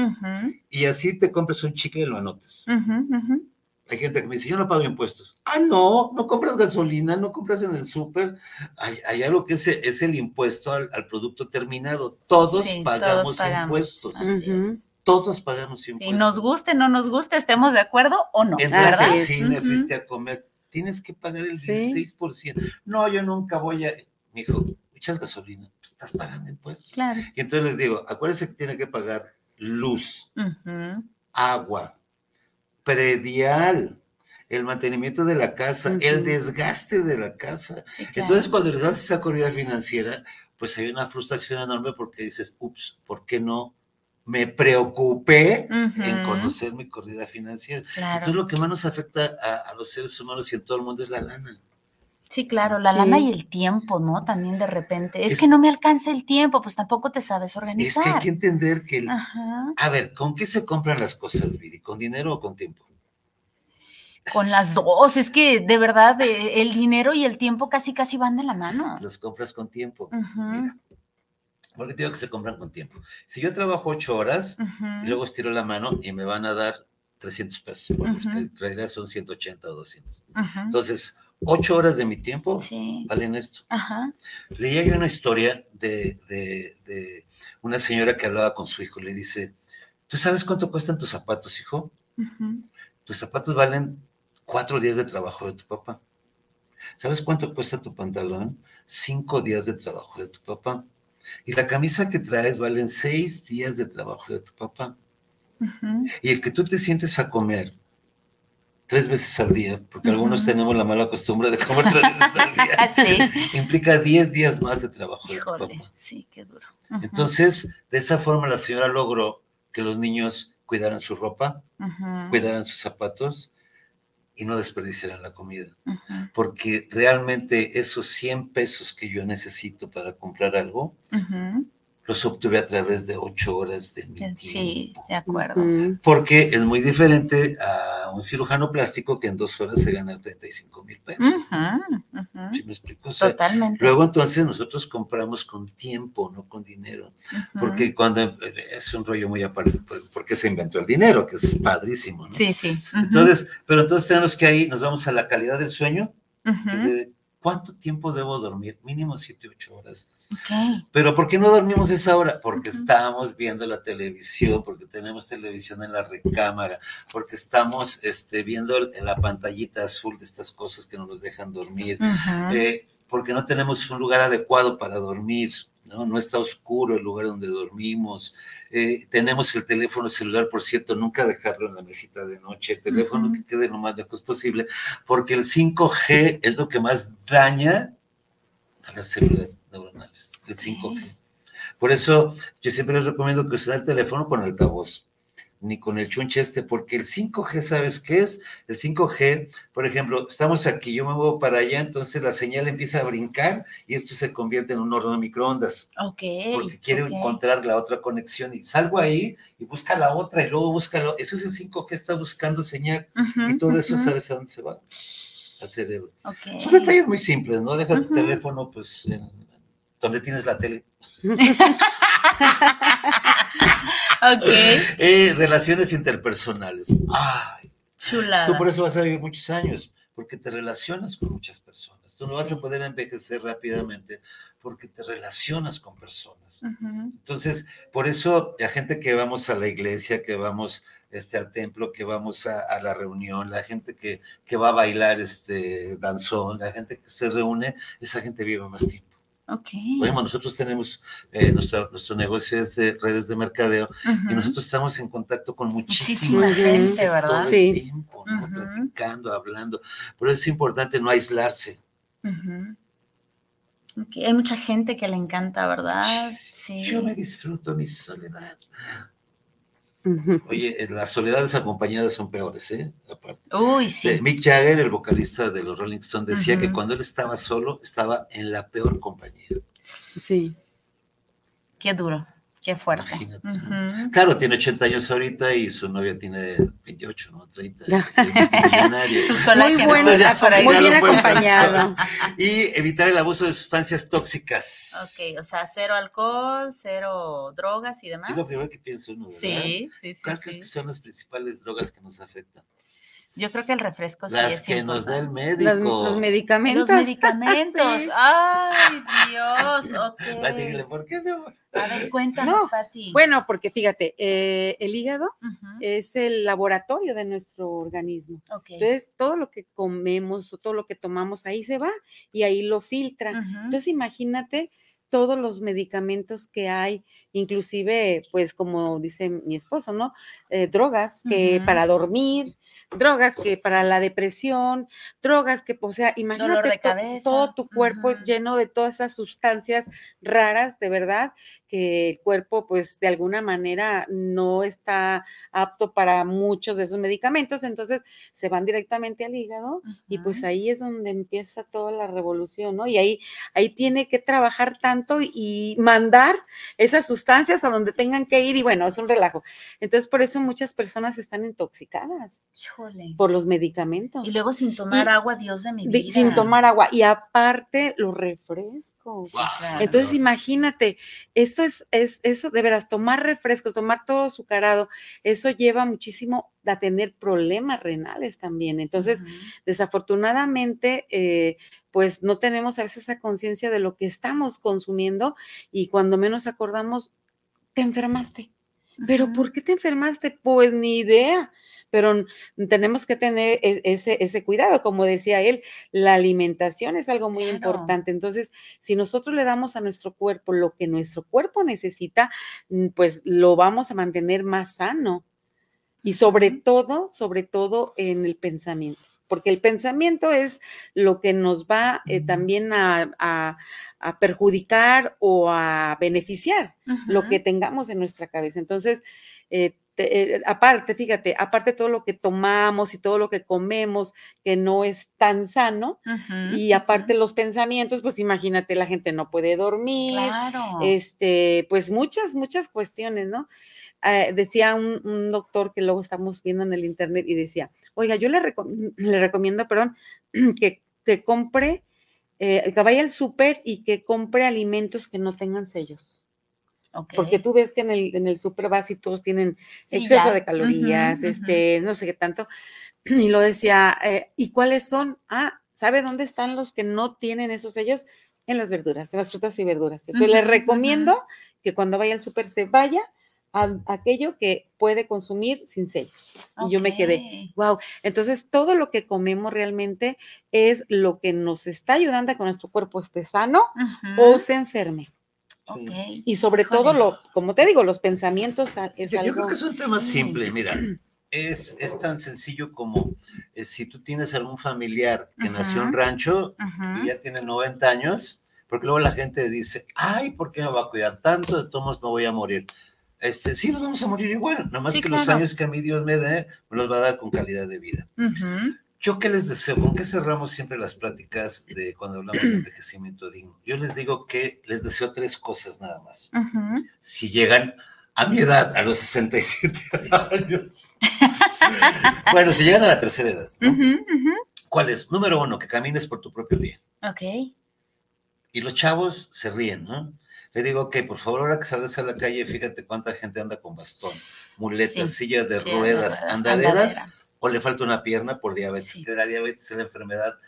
y así te compras un chicle y lo ujú. Hay gente que me dice, yo no pago impuestos. Ah, no, no compras gasolina, no compras en el súper. Hay, hay algo que es, es el impuesto al, al producto terminado. Todos Sí, pagamos todos pagamos. impuestos. Todos pagamos Si impuestos. nos guste, no nos guste, estemos de acuerdo o no, Entraste ¿verdad? al cine, fuiste a comer, tienes que pagar el Sí. 16%. No, yo nunca voy a. Me dijo, echas gasolina, estás pagando impuestos. Claro. Y entonces les digo, acuérdense que tiene que pagar luz, agua, predial, el mantenimiento de la casa, el desgaste de la casa. Sí, claro. Entonces, cuando les das esa corrida financiera, pues hay una frustración enorme porque dices, ups, ¿por qué no me preocupé en conocer mi corrida financiera? Claro. Entonces, lo que más nos afecta a, a los seres humanos y en todo el mundo es la lana. Sí, claro, la Sí. lana y el tiempo, ¿no? También de repente. Es, Es- que no me alcanza el tiempo, pues tampoco te sabes Es organizar. que hay que entender que, el- Ajá. a ver, ¿con qué se compran las cosas, Viri? ¿Con dinero o con tiempo? Con las dos, es que de verdad eh, el dinero y el tiempo casi casi van de la mano. Los compras con tiempo. Ujú. Mira, porque te digo que se compran con tiempo. Si yo trabajo ocho horas y luego estiro la mano y me van a dar 300 pesos, en realidad son 180 o 200. Ujú. Entonces, ocho horas de mi tiempo Sí. valen esto. Ajá. Leía yo una historia de, de- de una señora que hablaba con su hijo. Le dice, ¿tú sabes cuánto cuestan tus zapatos, hijo? Tus zapatos valen cuatro días de trabajo de tu papá. ¿Sabes cuánto cuesta tu pantalón? Cinco días de trabajo de tu papá. Y la camisa que traes valen seis días de trabajo de tu papá. Y el que tú te sientes a comer tres veces al día, porque algunos tenemos la mala costumbre de comer tres veces al día, Sí. implica diez días más de trabajo de tu papá. sí, qué duro. Entonces, de esa forma la señora logró que los niños cuidaran su ropa, cuidaran sus zapatos y no desperdiciaran la comida. Porque realmente esos 100 pesos que yo necesito para comprar algo. Los obtuve a través de ocho horas de mi Sí, tiempo. de acuerdo. Porque es muy diferente a un cirujano plástico que en dos horas se gana 35 mil pesos. Ujú, ujú. ¿Sí me explico? O sea, Totalmente. luego entonces nosotros compramos con tiempo, no con dinero. Ujú. Porque cuando es un rollo muy aparte, por- porque se inventó el dinero, que es padrísimo, ¿no? Sí, sí. Entonces, pero entonces tenemos que ahí, nos vamos a la calidad del sueño, de cuánto tiempo debo dormir, mínimo 7, 8 horas. Pero ¿por qué no dormimos esa hora? Porque estamos viendo la televisión, porque tenemos televisión en la recámara, porque estamos este, viendo en la pantallita azul de estas cosas que no nos dejan dormir, eh, porque no tenemos un lugar adecuado para dormir, ¿no? No está oscuro el lugar donde dormimos. Eh, tenemos el teléfono celular, por cierto, nunca dejarlo en la mesita de noche, el teléfono que quede lo más lejos posible, porque el 5G es lo que más daña a las células neuronales, el 5G. Por eso yo siempre les recomiendo que usen el teléfono con altavoz, ni con el chunche este, porque el 5G, ¿sabes qué es? El 5G, por ejemplo, estamos aquí, yo me muevo para allá, entonces la señal empieza a brincar y esto se convierte en un horno de microondas, Ok. porque quiere encontrar la otra conexión y salgo ahí y busca la otra y luego busca la Eso es el 5G, está buscando señal y todo eso. ¿sabes a dónde se va? Al cerebro. Ok. Son detalles muy simples, ¿no? Deja tu Ujú. teléfono, pues, en- donde tienes la tele. Ok. Eh, relaciones interpersonales. Ay, Chulada. tú por eso vas a vivir muchos años, porque te relacionas con muchas personas. Tú no vas a poder envejecer rápidamente porque te relacionas con personas. Entonces, por eso la gente que vamos a la iglesia, que vamos este, al templo, que vamos a, a la reunión, la gente que, que va a bailar este, danzón, la gente que se reúne, esa gente vive más tiempo. Bueno, nosotros tenemos, eh, nuestro, nuestro negocio es de redes de mercadeo y nosotros estamos en contacto con muchísima Muchísima gente, todo ¿verdad? el Sí. tiempo, ¿no? Platicando, hablando. Pero es importante no aislarse. Hay mucha gente que le encanta, ¿verdad? Sí. Yo me disfruto mi soledad. Oye, eh, las soledades acompañadas son peores, ¿eh? Aparte. Uy, sí. Eh, Mick Jagger, el vocalista de los Rolling Stones, decía que cuando él estaba solo, estaba en la peor compañía. Sí. Qué duro, qué fuerte. Imagínate. Claro, tiene 80 años ahorita y su novia tiene 28, ¿no? 30. Ya. es multimillonario. Su Muy bueno, Ya, por ahí. muy bien acompañado. Y evitar el abuso de sustancias tóxicas. Ok, o sea, cero alcohol, cero drogas y demás. Es lo primero que piensa uno, ¿verdad? Sí, sí, sí. ¿Cuál crees sí. que son las principales drogas que nos afectan? Yo creo que el refresco sí las es que nos da el importante. médico. Los, los medicamentos. Los medicamentos. Sí. Ay, Dios. Ok. Platíquenle, ¿por qué no? A ver, cuéntanos, No, Pati. Bueno, porque fíjate, eh, el hígado Ujú, es el laboratorio de nuestro organismo. ok. Entonces, todo lo que comemos o todo lo que tomamos ahí se va y ahí lo filtra. Ujú, Entonces, imagínate todos los medicamentos que hay, inclusive, pues como dice mi esposo, ¿no? Eh, drogas que para dormir, drogas que para la depresión, drogas que, o sea, imagínate de to- cabeza. todo tu cuerpo lleno de todas esas sustancias raras, de verdad, que el cuerpo, pues, de alguna manera no está apto para muchos de esos medicamentos, entonces se van directamente al hígado y pues ahí es donde empieza toda la revolución, ¿no? Y ahí, ahí tiene que trabajar tanto y mandar esas sustancias a donde tengan que ir y bueno, es un relajo. Entonces, por eso muchas personas están intoxicadas Híjole. por los medicamentos. Y luego sin tomar Y- agua, Dios de mi de- vida. sin tomar agua y aparte los refrescos. Claro. Entonces, imagínate, esto es, es eso de veras, tomar refrescos, tomar todo azucarado, eso lleva muchísimo a tener problemas renales también. Entonces, desafortunadamente, eh, pues no tenemos a veces esa conciencia de lo que estamos consumiendo y cuando menos acordamos, te enfermaste. ¿Pero por qué te enfermaste? Pues ni idea. Pero tenemos que tener e- ese, ese cuidado. Como decía él, la alimentación es algo muy Claro. importante. Entonces, si nosotros le damos a nuestro cuerpo lo que nuestro cuerpo necesita, pues lo vamos a mantener más sano. Y sobre todo, sobre todo en el pensamiento, porque el pensamiento es lo que nos va eh, también a, a- a perjudicar o a beneficiar lo que tengamos en nuestra cabeza. Entonces, eh, te- eh, aparte, fíjate, aparte todo lo que tomamos y todo lo que comemos que no es tan sano, y aparte los pensamientos, pues imagínate, la gente no puede dormir, Claro. este, pues muchas, muchas cuestiones, ¿no? Eh, decía un, un doctor que luego estamos viendo en el internet y decía, oiga, yo le, recom- le recomiendo, perdón, que, que compre, eh, que vaya al súper y que compre alimentos que no tengan sellos. Porque tú ves que en el, en el súper vas y todos tienen Sí, exceso ya. de calorías, este, no sé qué tanto. Y lo decía, eh, ¿y cuáles son? Ah, ¿sabe dónde están los que no tienen esos sellos? En las verduras, en las frutas y verduras. Entonces, les recomiendo que cuando vaya al súper se vaya a aquello que puede consumir sin sellos. Y yo me quedé, wow. Entonces, todo lo que comemos realmente es lo que nos está ayudando a que nuestro cuerpo esté sano o se enferme. Y sobre todo, lo, como te digo, los pensamientos es Yo, yo algo... creo que es un tema sí. simple, mira. Es, es tan sencillo como eh, si tú tienes algún familiar que nació en rancho y ya tiene 90 años, porque luego la gente dice, ay, ¿por qué me va a cuidar tanto? De todos me voy a morir. Este, sí, nos vamos a morir igual, nada más Sí, que los años que a mí Dios me dé, me los va a dar con calidad de vida. Ujú. ¿Yo qué les deseo? ¿Con qué cerramos siempre las pláticas de cuando hablamos de envejecimiento digno? Yo les digo que les deseo tres cosas nada más. Si llegan a mi edad, a los 67 años. bueno, si llegan a la tercera edad, ¿no? ¿cuál es? Número uno, que camines por tu propio pie. Ok. Y los chavos se ríen, ¿no? Le digo que por favor, ahora que salgas a la calle, fíjate cuánta gente anda con bastón, muletas, Sí, silla de Sí, ruedas, andaderas, andadera. O le falta una pierna por diabetes. Sí. Que la diabetes es la enfermedad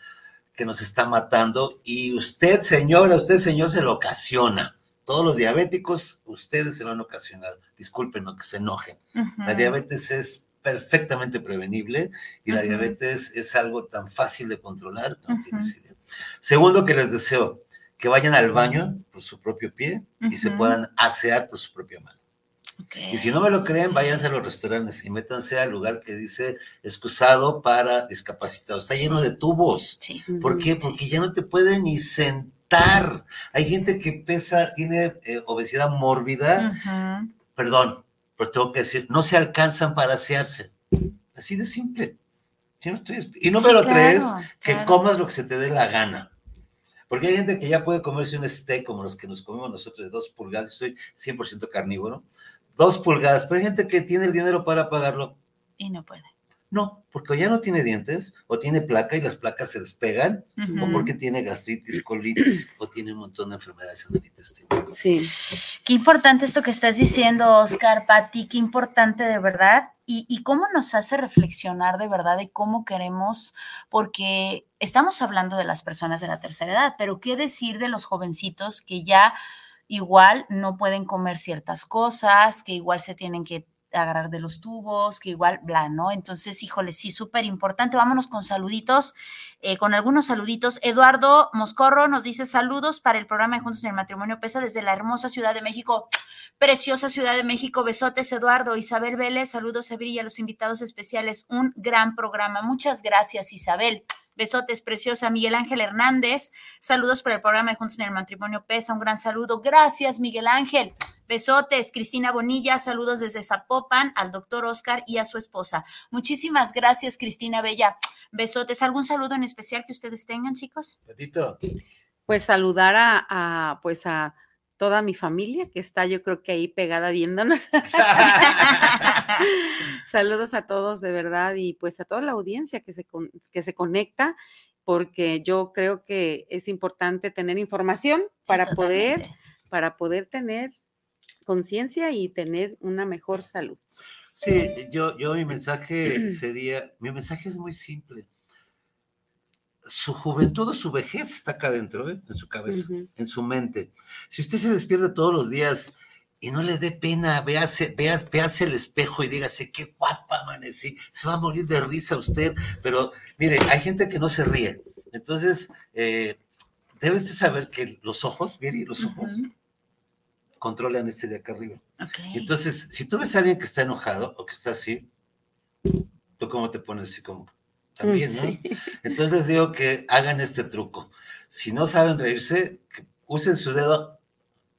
que nos está matando y usted, señora, usted, señor, se lo ocasiona. Todos los diabéticos, ustedes se lo han ocasionado. Disculpen, no que se enojen. La diabetes es perfectamente prevenible y la diabetes es algo tan fácil de controlar que no tienes idea. Segundo que les deseo, que vayan al baño por su propio pie y se puedan asear por su propia mano. Ok. Y si no me lo creen, váyanse a los restaurantes y métanse al lugar que dice excusado para discapacitados. Está lleno de tubos. Sí. ¿Por qué? Sí. Porque ya no te pueden ni sentar. Hay gente que pesa, tiene eh, obesidad mórbida, perdón, pero tengo que decir, no se alcanzan para asearse. Así de simple. Yo no estoy esp- y número Sí, tres, que claro. comas lo que se te dé la gana. Porque hay gente que ya puede comerse un steak como los que nos comemos nosotros de dos pulgadas. Yo soy 100% carnívoro. Dos pulgadas, pero hay gente que tiene el dinero para pagarlo. Y no puede. No, porque o ya no tiene dientes, o tiene placa y las placas se despegan, o porque tiene gastritis, colitis, o tiene un montón de enfermedades en el intestino. Sí. Qué importante esto que estás diciendo, Oscar, Patti, qué importante de verdad. Y, y cómo nos hace reflexionar de verdad de cómo queremos, porque estamos hablando de las personas de la tercera edad, pero qué decir de los jovencitos que ya igual no pueden comer ciertas cosas, que igual se tienen que agarrar de los tubos, que igual, bla, ¿no? Entonces, híjole, sí, súper importante. Vámonos con saluditos, eh, con algunos saluditos. Eduardo Moscorro nos dice saludos para el programa de Juntos en el Matrimonio Pesa desde la hermosa Ciudad de México. Preciosa Ciudad de México. Besotes, Eduardo. Isabel Vélez, saludos a Viri y a los invitados especiales. Un gran programa. Muchas gracias, Isabel. Besotes, preciosa. Miguel Ángel Hernández, saludos para el programa de Juntos en el Matrimonio Pesa. Un gran saludo. Gracias, Miguel Ángel. Besotes, Cristina Bonilla, saludos desde Zapopan al doctor Oscar y a su esposa. Muchísimas gracias, Cristina Bella. Besotes. ¿Algún saludo en especial que ustedes tengan, chicos? Pues saludar a, a, pues a toda mi familia que está yo creo que ahí pegada viéndonos. Saludos a todos de verdad y pues a toda la audiencia que se, con- que se conecta porque yo creo que es importante tener información para poder para poder tener conciencia y tener una mejor salud. Sí, yo, yo mi mensaje sería, mi mensaje es muy simple. Su juventud o su vejez está acá adentro, ¿eh? en su cabeza, Ujú. en su mente. Si usted se despierta todos los días y no le dé pena, véase, véase, véase el espejo y dígase, qué guapa amanecí, se va a morir de risa usted, pero mire, hay gente que no se ríe. Entonces, eh, debes de saber que los ojos, mire, los ojos Ujú. Controlan este de acá arriba. Entonces, si tú ves a alguien que está enojado o que está así, ¿tú cómo te pones así como? También, ¿no? Sí. Entonces les digo que hagan este truco. Si no saben reírse, que usen su dedo.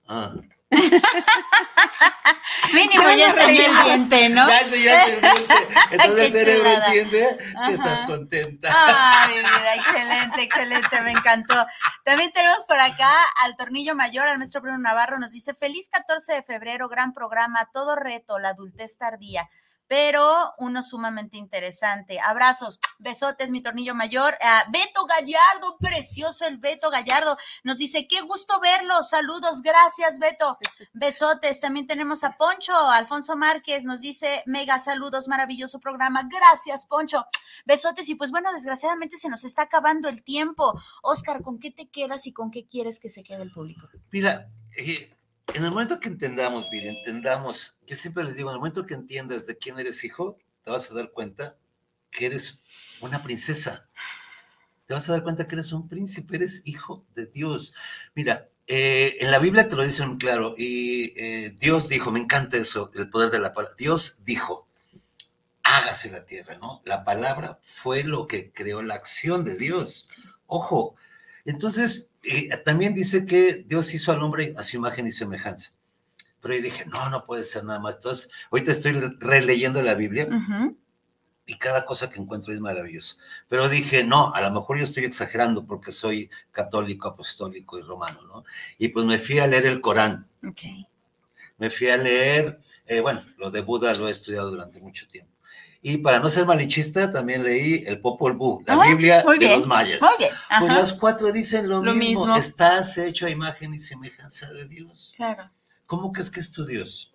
Ah. Mínimo Ya ya nos enseñó el diente, ¿no? Ya enseñaste el diente. Entonces el cerebro entiende que estás contenta. Ay, mi vida, excelente, excelente, me encantó. También tenemos por acá al tornillo mayor, al maestro Bruno Navarro, nos dice, feliz 14 de febrero, gran programa, todo reto, la adultez tardía, pero uno sumamente interesante. Abrazos, besotes, mi tornillo mayor. Ah, Beto Gallardo, precioso el Beto Gallardo, nos dice, qué gusto verlo, saludos, gracias Beto. Besotes, también tenemos a Poncho, Alfonso Márquez, nos dice, mega saludos, maravilloso programa, gracias Poncho. Besotes y pues bueno, desgraciadamente se nos está acabando el tiempo. Oscar, ¿con qué te quedas y con qué quieres que se quede el público? Mira, eh, en el momento que entendamos, mire, entendamos, yo siempre les digo, en el momento que entiendas de quién eres hijo, te vas a dar cuenta que eres una princesa. Te vas a dar cuenta que eres un príncipe, eres hijo de Dios. Mira, eh, en la Biblia te lo dicen claro, y eh, Dios dijo, me encanta eso, el poder de la palabra. Dios dijo, hágase la tierra, ¿no? La palabra fue lo que creó la acción de Dios. Ojo, entonces eh, también dice que Dios hizo al hombre a su imagen y semejanza. Pero yo dije, no, no puede ser nada más. Entonces, ahorita estoy releyendo la Biblia y cada cosa que encuentro es maravillosa. Pero dije, no, a lo mejor yo estoy exagerando porque soy católico, apostólico y romano, ¿no? Y pues me fui a leer el Corán, me fui a leer, eh, bueno, lo de Buda lo he estudiado durante mucho tiempo. Y para no ser malinchista, también leí el Popol Vuh, la Ah, Biblia de bien, los mayas. Muy bien. Pues los cuatro dicen lo, Lo mismo. mismo. Estás hecho a imagen y semejanza de Dios. Claro. ¿Cómo crees que es tu Dios?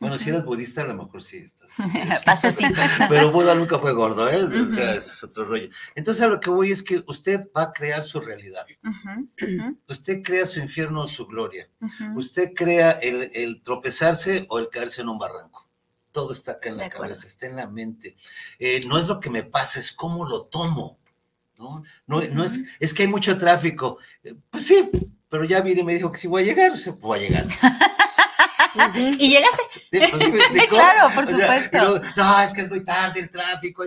Bueno, si eres budista, a lo mejor sí estás. Pasa así. Pero Buda nunca fue gordo, ¿eh? O sea, ese es otro rollo. Entonces, a lo que voy es que usted va a crear su realidad. Ujú, ujú, Usted crea su infierno o su gloria. Usted crea el, el tropezarse o el caerse en un barranco. Todo está acá en la cabeza, está en la mente. Eh, no es lo que me pasa, es cómo lo tomo. ¿no? No, no es, es que hay mucho tráfico. Eh, Pues sí, pero ya vine y me dijo que sí voy a llegar, o sea, pues voy a llegar. Y llegaste. Sí, pues. Claro, por O sea, supuesto. luego, no, es que es muy tarde el tráfico.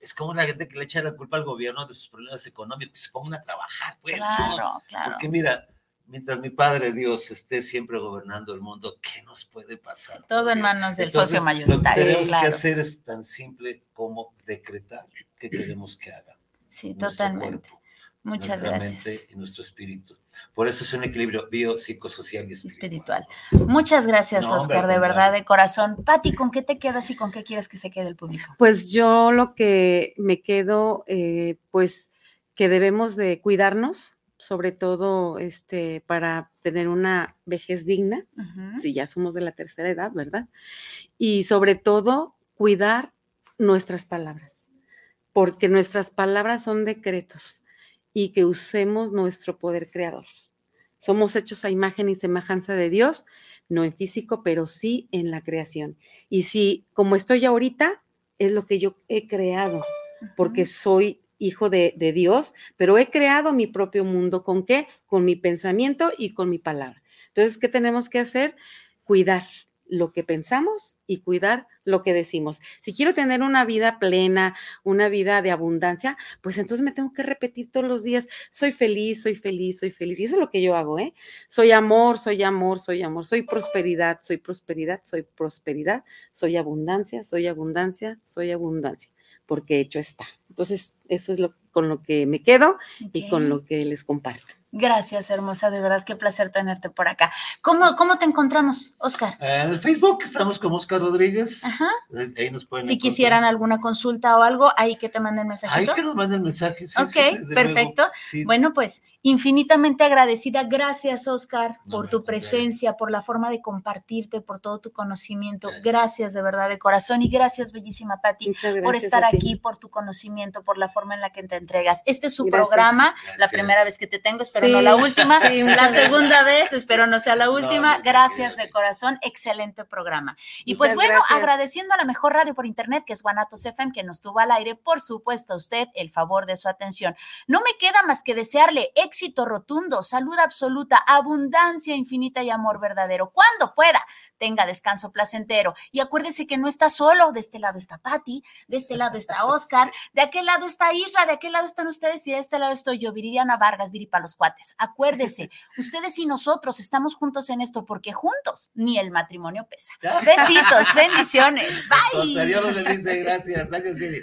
Es como la gente que le echa la culpa al gobierno de sus problemas económicos, que se pongan a trabajar, pues. Claro, claro. Porque mira, mientras mi Padre Dios esté siempre gobernando el mundo, ¿qué nos puede pasar? Todo en manos del Entonces, socio mayoritario. Lo que tenemos claro. que hacer es tan simple como decretar que queremos que haga. Sí, nuestro totalmente. cuerpo, Muchas nuestra gracias. mente y nuestro espíritu. Por eso es un equilibrio biopsicosocial y espiritual. espiritual. Muchas gracias, No, Oscar, de verdad, de corazón. Pati, ¿con qué te quedas y con qué quieres que se quede el público? Pues yo lo que me quedo, eh, pues que debemos de cuidarnos, sobre todo este, para tener una vejez digna, si ya somos de la tercera edad, ¿verdad? Y sobre todo cuidar nuestras palabras, porque nuestras palabras son decretos y que usemos nuestro poder creador. Somos hechos a imagen y semejanza de Dios, no en físico, pero sí en la creación. Y si, como estoy ahorita, es lo que yo he creado, porque soy hijo de, Dios, pero he creado mi propio mundo. ¿Con qué? Con mi pensamiento y con mi palabra. Entonces, ¿qué tenemos que hacer? Cuidar lo que pensamos y cuidar lo que decimos. Si quiero tener una vida plena, una vida de abundancia, pues entonces me tengo que repetir todos los días, soy feliz, soy feliz, soy feliz. Y eso es lo que yo hago, ¿eh? Soy amor, soy amor, soy amor, soy prosperidad, soy prosperidad, soy prosperidad, soy abundancia, soy abundancia, soy abundancia, porque hecho está. Entonces, eso es lo con lo que me quedo y con lo que les comparto. Gracias, hermosa, de verdad, qué placer tenerte por acá. ¿Cómo, cómo te encontramos, Oscar? En el Facebook estamos como Oscar Rodríguez. Ajá. Ahí nos pueden Si encontrar. quisieran alguna consulta o algo, ahí que te manden Ahí mensajito. que nos manden mensajes. sí, Ok, sí, perfecto. Sí, Bueno, pues infinitamente agradecida. Gracias, Oscar, No, por tu presencia, por la forma de compartirte, por todo tu conocimiento. Gracias, Gracias. de verdad, de corazón. Y gracias, bellísima Pati, por estar aquí, por tu conocimiento, por la forma en la que te entregas. Este es su Gracias. programa, la primera vez que te tengo, espero Sí. no la última. Sí, la segunda vez, espero no sea la última. no, gracias de corazón, excelente programa. Y pues bueno, gracias. agradeciendo a la mejor radio por internet, que es Guanatos FM, que nos tuvo al aire, por supuesto a usted el favor de su atención. No me queda más que desearle éxito rotundo, salud absoluta, abundancia infinita y amor verdadero. Cuando pueda, tenga descanso placentero. Y acuérdese que no está solo. De este lado está Patti, de este lado está Oscar, de aquel lado está Isra, de aquel lado están ustedes y de este lado estoy yo, Viridiana Vargas, Viri para los cuates. Acuérdese, ustedes y nosotros estamos juntos en esto porque juntos ni el matrimonio pesa. Besitos, bendiciones. Bye. Dios los bendice. Gracias. Gracias, Viri.